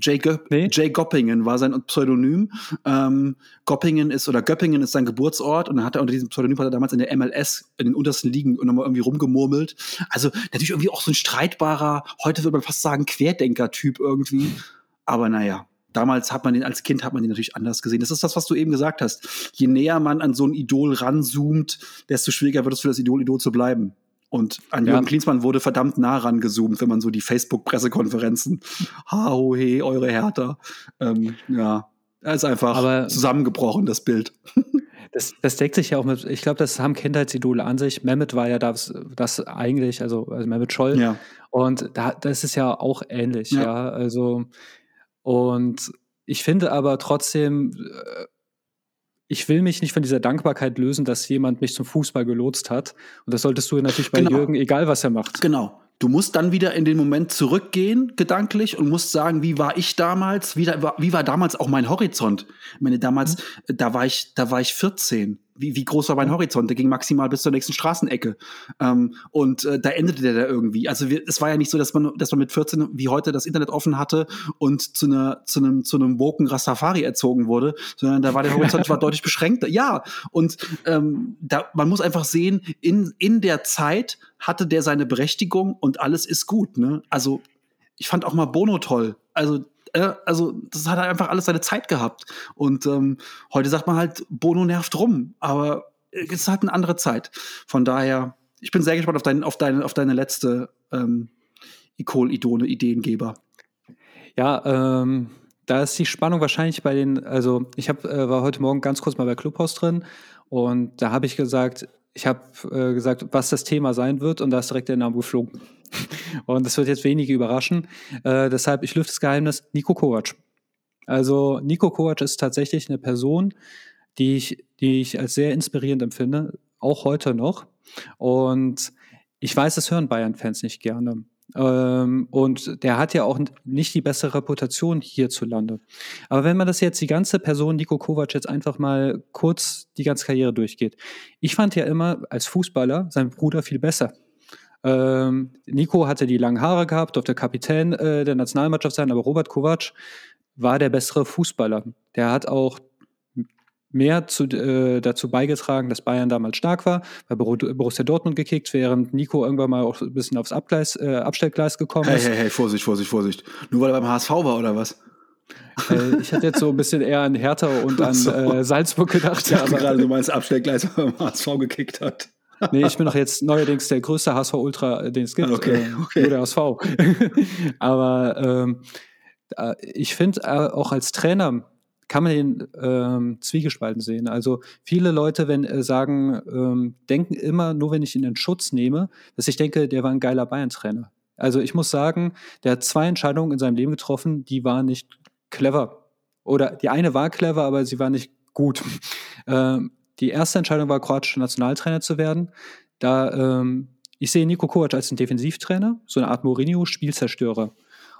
Jay, Göp nee. Jay Goppingen war sein Pseudonym. Ähm, Goppingen ist oder Göppingen ist sein Geburtsort und dann hat er unter diesem Pseudonym hat er damals in der MLS in den untersten Ligen nochmal irgendwie rumgemurmelt. Also natürlich irgendwie auch so ein streitbarer, heute würde man fast sagen Querdenker-Typ irgendwie. Aber naja, damals hat man den, als Kind hat man den natürlich anders gesehen. Das ist das, was du eben gesagt hast. Je näher man an so ein Idol ranzoomt, desto schwieriger wird es für das Idol, Idol zu bleiben. Und an ja. Jürgen Klinsmann wurde verdammt nah rangezoomt, wenn man so die Facebook-Pressekonferenzen, ha, ho, he, eure Hertha. Ähm, ja, er ist einfach Aber zusammengebrochen, das Bild. Das, das deckt sich ja auch mit, ich glaube, das haben Kindheitsidole an sich. Mehmet war ja das, das eigentlich, also, also Mehmet Scholl. Ja. Und da, das ist ja auch ähnlich, ja. ja. Also, und ich finde aber trotzdem, äh, ich will mich nicht von dieser Dankbarkeit lösen, dass jemand mich zum Fußball gelotst hat. Und das solltest du natürlich bei genau. Jürgen, egal was er macht. Genau. Du musst dann wieder in den Moment zurückgehen, gedanklich, und musst sagen, wie war ich damals? Wie, wie war damals auch mein Horizont? Ich meine, damals, mhm. da war ich, da war ich 14 wie, wie groß war mein Horizont? Der ging maximal bis zur nächsten Straßenecke. Ähm, und äh, da endete der da irgendwie. Also wir, es war ja nicht so, dass man, dass man mit 14 wie heute das Internet offen hatte und zu einer, zu einem, zu einem woken Rastafari erzogen wurde, sondern da war der Horizont war deutlich beschränkter. Ja. Und ähm, da, man muss einfach sehen, in, in der Zeit hatte der seine Berechtigung und alles ist gut. Ne? Also ich fand auch mal Bono toll. Also äh, also das hat halt einfach alles seine Zeit gehabt. Und ähm, heute sagt man halt, Bono nervt rum, aber es halt eine andere Zeit. Von daher, ich bin sehr gespannt auf, dein, auf, deine, auf deine letzte ähm, Idol-Idole, Ideengeber. Ja, ähm, da ist die Spannung wahrscheinlich bei den, also ich hab, äh, war heute Morgen ganz kurz mal bei Clubhouse drin und da habe ich gesagt, ich habe äh, gesagt, was das Thema sein wird und da ist direkt der Name geflogen. und das wird jetzt wenige überraschen. Äh, deshalb, ich lüfte das Geheimnis, Nico Kovac. Also Nico Kovac ist tatsächlich eine Person, die ich, die ich als sehr inspirierend empfinde, auch heute noch. Und ich weiß, das hören Bayern-Fans nicht gerne. Ähm, und der hat ja auch nicht die bessere Reputation hierzulande. Aber wenn man das jetzt, die ganze Person Nico Kovac jetzt einfach mal kurz die ganze Karriere durchgeht. Ich fand ja immer als Fußballer seinen Bruder viel besser. Ähm, Nico hatte die langen Haare gehabt, durfte Kapitän äh, der Nationalmannschaft sein, aber Robert Kovac war der bessere Fußballer. Der hat auch mehr zu, äh, dazu beigetragen, dass Bayern damals stark war, bei Borussia Dortmund gekickt, während Nico irgendwann mal auch ein bisschen aufs Abgleis, äh, Abstellgleis gekommen ist. Hey, hey, hey, Vorsicht, Vorsicht, Vorsicht. Nur weil er beim HSV war oder was? Äh, ich hatte jetzt so ein bisschen eher an Hertha und an so. äh, Salzburg gedacht. Ja, gerade, du meinst Abstellgleis, weil er beim HSV gekickt hat. Nee, ich bin doch jetzt neuerdings der größte HSV-Ultra, äh, den es gibt. Okay, äh, okay. Nur der HSV. Aber ähm, ich finde auch als Trainer kann man den ähm, zwiegespalten sehen. Also viele Leute, wenn äh, sagen, ähm, denken immer, nur wenn ich ihn in Schutz nehme, dass ich denke, der war ein geiler Bayern-Trainer. Also ich muss sagen, der hat zwei Entscheidungen in seinem Leben getroffen, die waren nicht clever. Oder die eine war clever, aber sie war nicht gut. ähm, die erste Entscheidung war, kroatischer Nationaltrainer zu werden. Da ähm, ich sehe Nico Kovac als einen Defensivtrainer, so eine Art Mourinho, Spielzerstörer.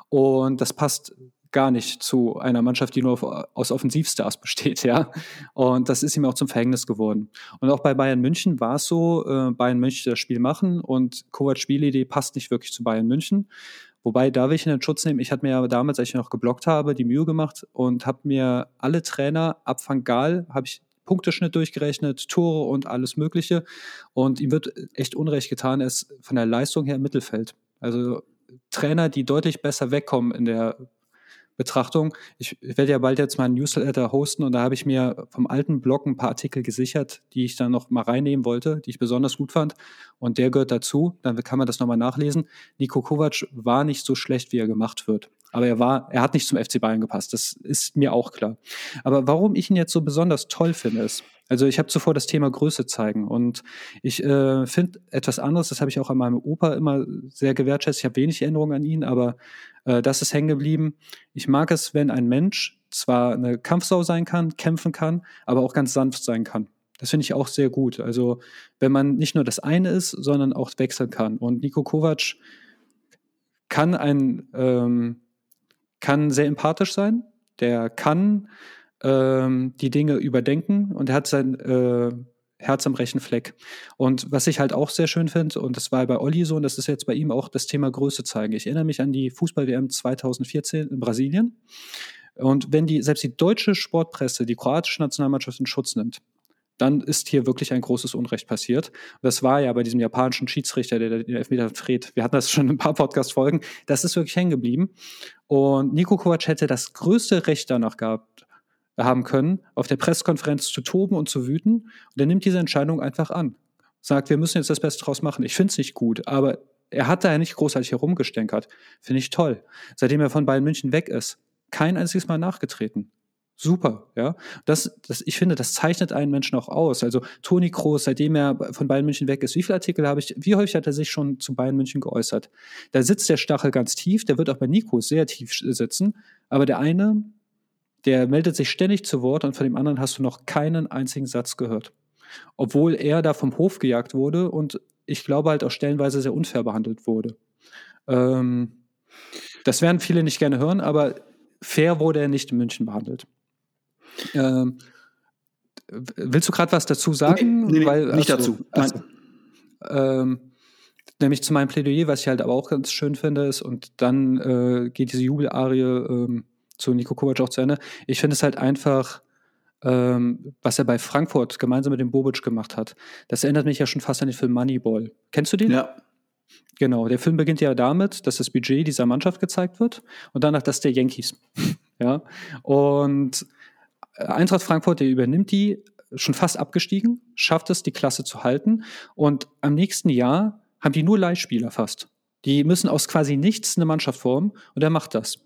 Und das passt gar nicht zu einer Mannschaft, die nur auf, aus Offensivstars besteht, ja. Und das ist ihm auch zum Verhängnis geworden. Und auch bei Bayern München war es so, äh, Bayern möchte das Spiel machen und Kovac Spielidee passt nicht wirklich zu Bayern München. Wobei, da will ich in den Schutz nehmen, ich hatte mir ja damals, als ich noch geblockt habe, die Mühe gemacht und habe mir alle Trainer ab Van Gaal, habe ich Punkteschnitt durchgerechnet, Tore und alles Mögliche. Und ihm wird echt Unrecht getan, er ist von der Leistung her im Mittelfeld. Also Trainer, die deutlich besser wegkommen in der Betrachtung. Ich, werde ja bald jetzt meinen Newsletter hosten und da habe ich mir vom alten Blog ein paar Artikel gesichert, die ich dann noch mal reinnehmen wollte, die ich besonders gut fand. Und der gehört dazu. Dann kann man das nochmal nachlesen. Niko Kovac war nicht so schlecht, wie er gemacht wird. Aber er war, er hat nicht zum FC Bayern gepasst. Das ist mir auch klar. Aber warum ich ihn jetzt so besonders toll finde, ist, also ich habe zuvor das Thema Größe zeigen und ich äh, finde etwas anderes, das habe ich auch an meinem Opa immer sehr gewertschätzt. Ich habe wenig Erinnerungen an ihn, aber äh, das ist hängen geblieben. Ich mag es, wenn ein Mensch zwar eine Kampfsau sein kann, kämpfen kann, aber auch ganz sanft sein kann. Das finde ich auch sehr gut. Also wenn man nicht nur das eine ist, sondern auch wechseln kann. Und Nico Kovac kann ein ähm, kann sehr empathisch sein. Der kann ähm, die Dinge überdenken und er hat sein äh, Herz am rechten Fleck. Und was ich halt auch sehr schön finde, und das war bei Olli so, und das ist jetzt bei ihm auch das Thema Größe zeigen. Ich erinnere mich an die Fußball-WM 2014 in Brasilien. Und wenn die, selbst die deutsche Sportpresse die kroatische Nationalmannschaft in Schutz nimmt, dann ist hier wirklich ein großes Unrecht passiert. das war ja bei diesem japanischen Schiedsrichter, der den Elfmeter dreht. Wir hatten das schon in ein paar Podcast-Folgen. Das ist wirklich hängen geblieben. Und Nico Kovac hätte das größte Recht danach gehabt, haben können, auf der Pressekonferenz zu toben und zu wüten. Und er nimmt diese Entscheidung einfach an. Sagt, wir müssen jetzt das Beste draus machen. Ich finde es nicht gut, aber er hat da ja nicht großartig herumgestänkert. Finde ich toll. Seitdem er von Bayern München weg ist, kein einziges Mal nachgetreten. Super, ja. Das, das, ich finde, das zeichnet einen Menschen auch aus. Also Toni Kroos, seitdem er von Bayern München weg ist, wie viele Artikel habe ich, wie häufig hat er sich schon zu Bayern München geäußert? Da sitzt der Stachel ganz tief, der wird auch bei Nico sehr tief sitzen, aber der eine, der meldet sich ständig zu Wort und von dem anderen hast du noch keinen einzigen Satz gehört. Obwohl er da vom Hof gejagt wurde und ich glaube halt auch stellenweise sehr unfair behandelt wurde. Ähm, das werden viele nicht gerne hören, aber fair wurde er nicht in München behandelt. Ähm, willst du gerade was dazu sagen? Nee, nee, Weil, nicht also, dazu. Also, ähm, nämlich zu meinem Plädoyer, was ich halt aber auch ganz schön finde, ist, und dann äh, geht diese Jubelarie ähm, zu Nico Kovac auch zu Ende. Ich finde es halt einfach, ähm, was er bei Frankfurt gemeinsam mit dem Bobic gemacht hat. Das erinnert mich ja schon fast an den Film Moneyball. Kennst du den? Ja. Genau, der Film beginnt ja damit, dass das Budget dieser Mannschaft gezeigt wird und danach das der Yankees. ja. Und Eintracht Frankfurt, der übernimmt die, schon fast abgestiegen, schafft es, die Klasse zu halten. Und am nächsten Jahr haben die nur Leihspieler fast. Die müssen aus quasi nichts eine Mannschaft formen und er macht das.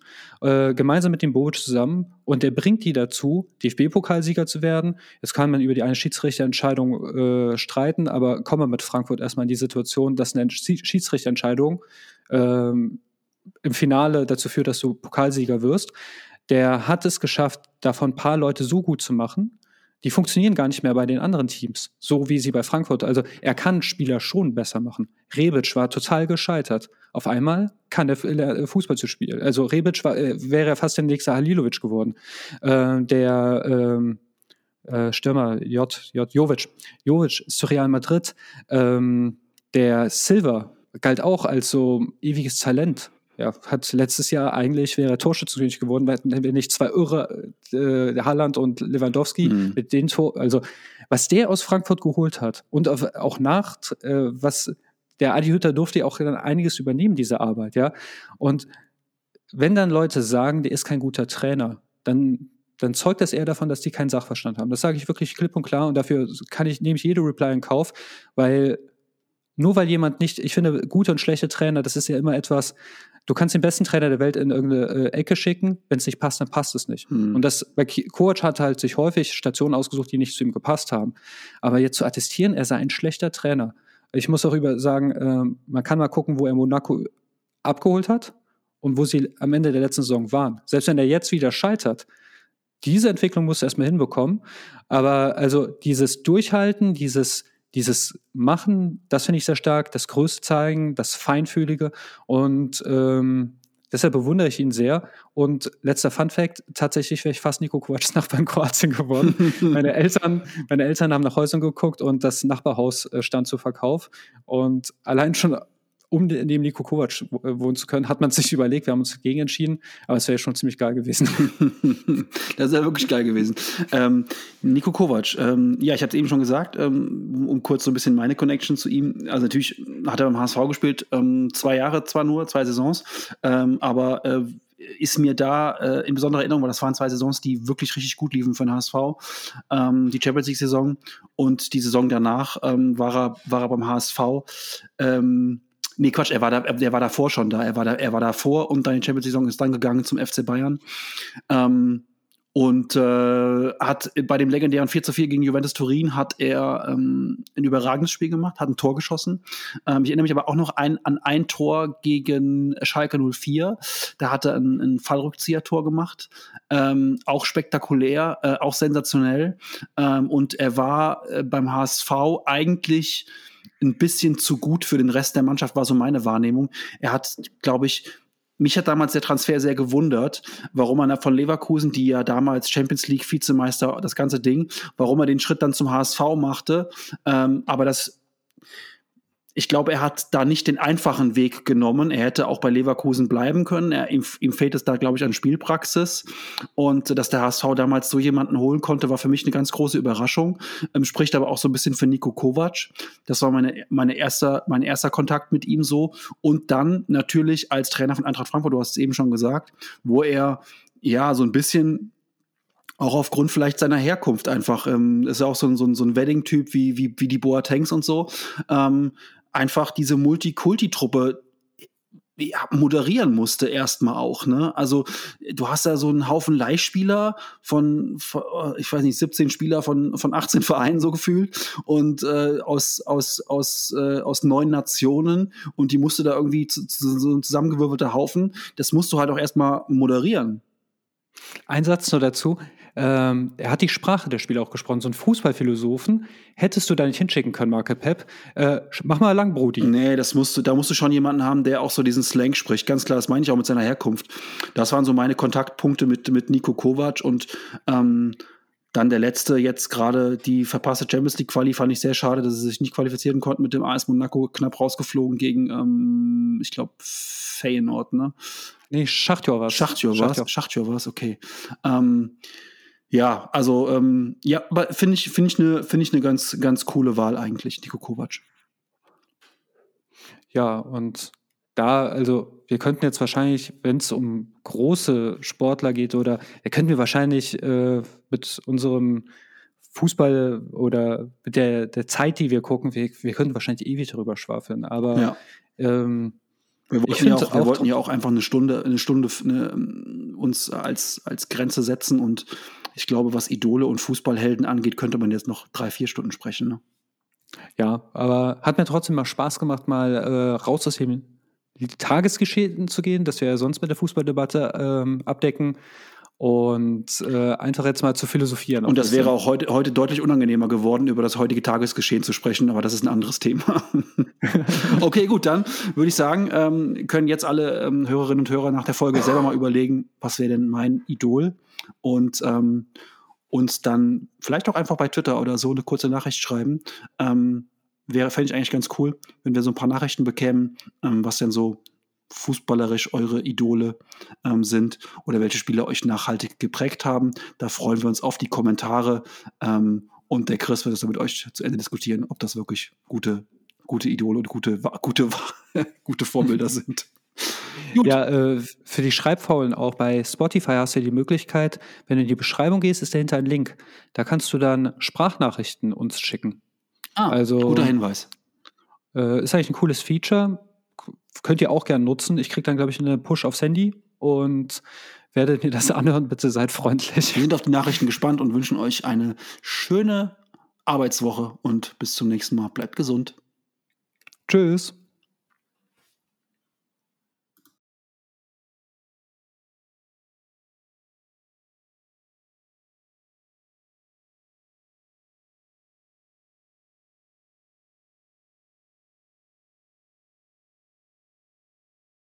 Äh, gemeinsam mit dem Bobic zusammen und er bringt die dazu, DFB-Pokalsieger zu werden. Jetzt kann man über die eine Schiedsrichterentscheidung äh, streiten, aber kommen wir mit Frankfurt erstmal in die Situation, dass eine Schiedsrichterentscheidung ähm, im Finale dazu führt, dass du Pokalsieger wirst der hat es geschafft, davon ein paar Leute so gut zu machen, die funktionieren gar nicht mehr bei den anderen Teams, so wie sie bei Frankfurt. Also er kann Spieler schon besser machen. Rebic war total gescheitert. Auf einmal kann er äh, Fußball zu spielen. Also Rebic war, äh, wäre fast der nächste Halilovic geworden. Äh, der ähm, äh, Stürmer J, J, Jovic. Jovic ist zu Real Madrid. Ähm, der Silver galt auch als so ewiges Talent ja, hat letztes Jahr eigentlich wäre Torschützenkönig geworden, wenn wir nicht zwei Irre, äh, Haaland und Lewandowski mhm. mit den Tor, also was der aus Frankfurt geholt hat und auch nach, äh, was der Adi Hütter durfte ja auch dann einiges übernehmen, diese Arbeit, ja. Und wenn dann Leute sagen, der ist kein guter Trainer, dann dann zeugt das eher davon, dass die keinen Sachverstand haben. Das sage ich wirklich klipp und klar und dafür kann ich, nehme ich jede Reply in Kauf, weil nur weil jemand nicht, ich finde, gute und schlechte Trainer, das ist ja immer etwas, du kannst den besten Trainer der Welt in irgendeine äh, Ecke schicken, wenn es nicht passt, dann passt es nicht. Hm. Und das, bei Kovac hat halt sich häufig Stationen ausgesucht, die nicht zu ihm gepasst haben. Aber jetzt zu attestieren, er sei ein schlechter Trainer. Ich muss auch über sagen, äh, man kann mal gucken, wo er Monaco abgeholt hat und wo sie am Ende der letzten Saison waren. Selbst wenn er jetzt wieder scheitert, diese Entwicklung muss er erstmal hinbekommen. Aber also dieses Durchhalten, dieses dieses Machen, das finde ich sehr stark, das Größte zeigen, das Feinfühlige und ähm, deshalb bewundere ich ihn sehr. Und letzter Fun Fact, tatsächlich wäre ich fast Nico Kovacs Nachbar in Kroatien geworden. meine Eltern, meine Eltern haben nach Häusern geguckt und das Nachbarhaus äh, stand zu Verkauf. Und allein schon um neben Nico Kovac wohnen zu können, hat man sich überlegt, wir haben uns dagegen entschieden, aber es wäre schon ziemlich geil gewesen. das wäre wirklich geil gewesen. Ähm, Nico Kovac, ähm, ja, ich habe es eben schon gesagt, ähm, um kurz so ein bisschen meine Connection zu ihm, also natürlich hat er beim HSV gespielt, ähm, zwei Jahre zwar nur, zwei Saisons, ähm, aber äh, ist mir da äh, in besonderer Erinnerung, weil das waren zwei Saisons, die wirklich richtig gut liefen für den HSV. Ähm, die Champions League-Saison und die Saison danach ähm, war, er, war er beim HSV. Ähm, Nee, Quatsch, er war da, er war davor schon da. Er war da, er war davor und dann die Champions-Saison ist dann gegangen zum FC Bayern. Ähm, und äh, hat bei dem legendären 4 zu 4 gegen Juventus Turin hat er ähm, ein überragendes Spiel gemacht, hat ein Tor geschossen. Ähm, ich erinnere mich aber auch noch ein, an ein Tor gegen Schalke 04. Da hat er ein, ein Fallrückzieher-Tor gemacht. Ähm, auch spektakulär, äh, auch sensationell. Ähm, und er war äh, beim HSV eigentlich ein bisschen zu gut für den Rest der Mannschaft, war so meine Wahrnehmung. Er hat, glaube ich, mich hat damals der Transfer sehr gewundert, warum er von Leverkusen, die ja damals Champions League Vizemeister, das ganze Ding, warum er den Schritt dann zum HSV machte. Ähm, aber das ich glaube, er hat da nicht den einfachen Weg genommen. Er hätte auch bei Leverkusen bleiben können. Er, ihm, ihm fehlt es da, glaube ich, an Spielpraxis. Und dass der HSV damals so jemanden holen konnte, war für mich eine ganz große Überraschung. Ähm, spricht aber auch so ein bisschen für Nico Kovac. Das war meine, meine erster, mein erster Kontakt mit ihm so. Und dann natürlich als Trainer von Eintracht Frankfurt, du hast es eben schon gesagt, wo er ja so ein bisschen auch aufgrund vielleicht seiner Herkunft einfach. Ähm, ist ja auch so ein, so ein, so ein Wedding-Typ wie, wie, wie die Boatengs und so. Ähm, einfach diese Multikulti-Truppe ja, moderieren musste erstmal auch, ne? Also du hast da so einen Haufen Leihspieler von, von, ich weiß nicht, 17 Spieler von, von 18 Vereinen so gefühlt und äh, aus, aus, aus, äh, aus neun Nationen und die musste da irgendwie zu, zu, so ein zusammengewürfelter Haufen, das musst du halt auch erstmal moderieren. Ein Satz nur dazu. Ähm, er hat die Sprache der Spieler auch gesprochen. So einen Fußballphilosophen hättest du da nicht hinschicken können, Marke Pep. Äh, mach mal lang, Brudi. Nee, das musst du, da musst du schon jemanden haben, der auch so diesen Slang spricht. Ganz klar, das meine ich auch mit seiner Herkunft. Das waren so meine Kontaktpunkte mit, mit Nico Kovac und ähm, dann der letzte, jetzt gerade die verpasste Champions League Quali, fand ich sehr schade, dass sie sich nicht qualifizieren konnten mit dem AS Monaco, knapp rausgeflogen gegen, ähm, ich glaube, Feyenoord, ne? Nee, Schachtjor war es. Schachtjor war es, Schachtjor war es, okay. Ähm, ja, also ähm, ja, aber finde ich, finde ich eine, finde ich eine ganz, ganz coole Wahl eigentlich, Niko Kovac. Ja, und da, also wir könnten jetzt wahrscheinlich, wenn es um große Sportler geht, oder wir könnten wir wahrscheinlich äh, mit unserem Fußball oder mit der, der Zeit, die wir gucken, wir, wir könnten wahrscheinlich ewig darüber schwafeln. Aber ja. ähm, wir wollten, ja auch, wir wollten ja auch einfach eine Stunde, eine Stunde eine, uns als, als Grenze setzen und ich glaube, was Idole und Fußballhelden angeht, könnte man jetzt noch drei, vier Stunden sprechen. Ne? Ja, aber hat mir trotzdem mal Spaß gemacht, mal äh, raus aus dem Tagesgeschehen zu gehen, das wir ja sonst mit der Fußballdebatte ähm, abdecken und äh, einfach jetzt mal zu philosophieren. Und das wäre auch heute, heute deutlich unangenehmer geworden, über das heutige Tagesgeschehen zu sprechen, aber das ist ein anderes Thema. okay, gut, dann würde ich sagen, ähm, können jetzt alle ähm, Hörerinnen und Hörer nach der Folge selber mal überlegen, was wäre denn mein Idol? und ähm, uns dann vielleicht auch einfach bei Twitter oder so eine kurze Nachricht schreiben. Ähm, wäre, fände ich eigentlich ganz cool, wenn wir so ein paar Nachrichten bekämen, ähm, was denn so fußballerisch eure Idole ähm, sind oder welche Spieler euch nachhaltig geprägt haben. Da freuen wir uns auf die Kommentare ähm, und der Chris wird es dann mit euch zu Ende diskutieren, ob das wirklich gute, gute Idole und gute, gute, gute Vorbilder sind. Gut. Ja, äh, für die Schreibfaulen auch bei Spotify hast du die Möglichkeit, wenn du in die Beschreibung gehst, ist dahinter ein Link. Da kannst du dann Sprachnachrichten uns schicken. Ah, also, guter Hinweis. Äh, ist eigentlich ein cooles Feature. Könnt ihr auch gerne nutzen. Ich kriege dann, glaube ich, eine Push aufs Handy und werdet mir das anhören. Bitte seid freundlich. Wir sind auf die Nachrichten gespannt und wünschen euch eine schöne Arbeitswoche und bis zum nächsten Mal. Bleibt gesund. Tschüss.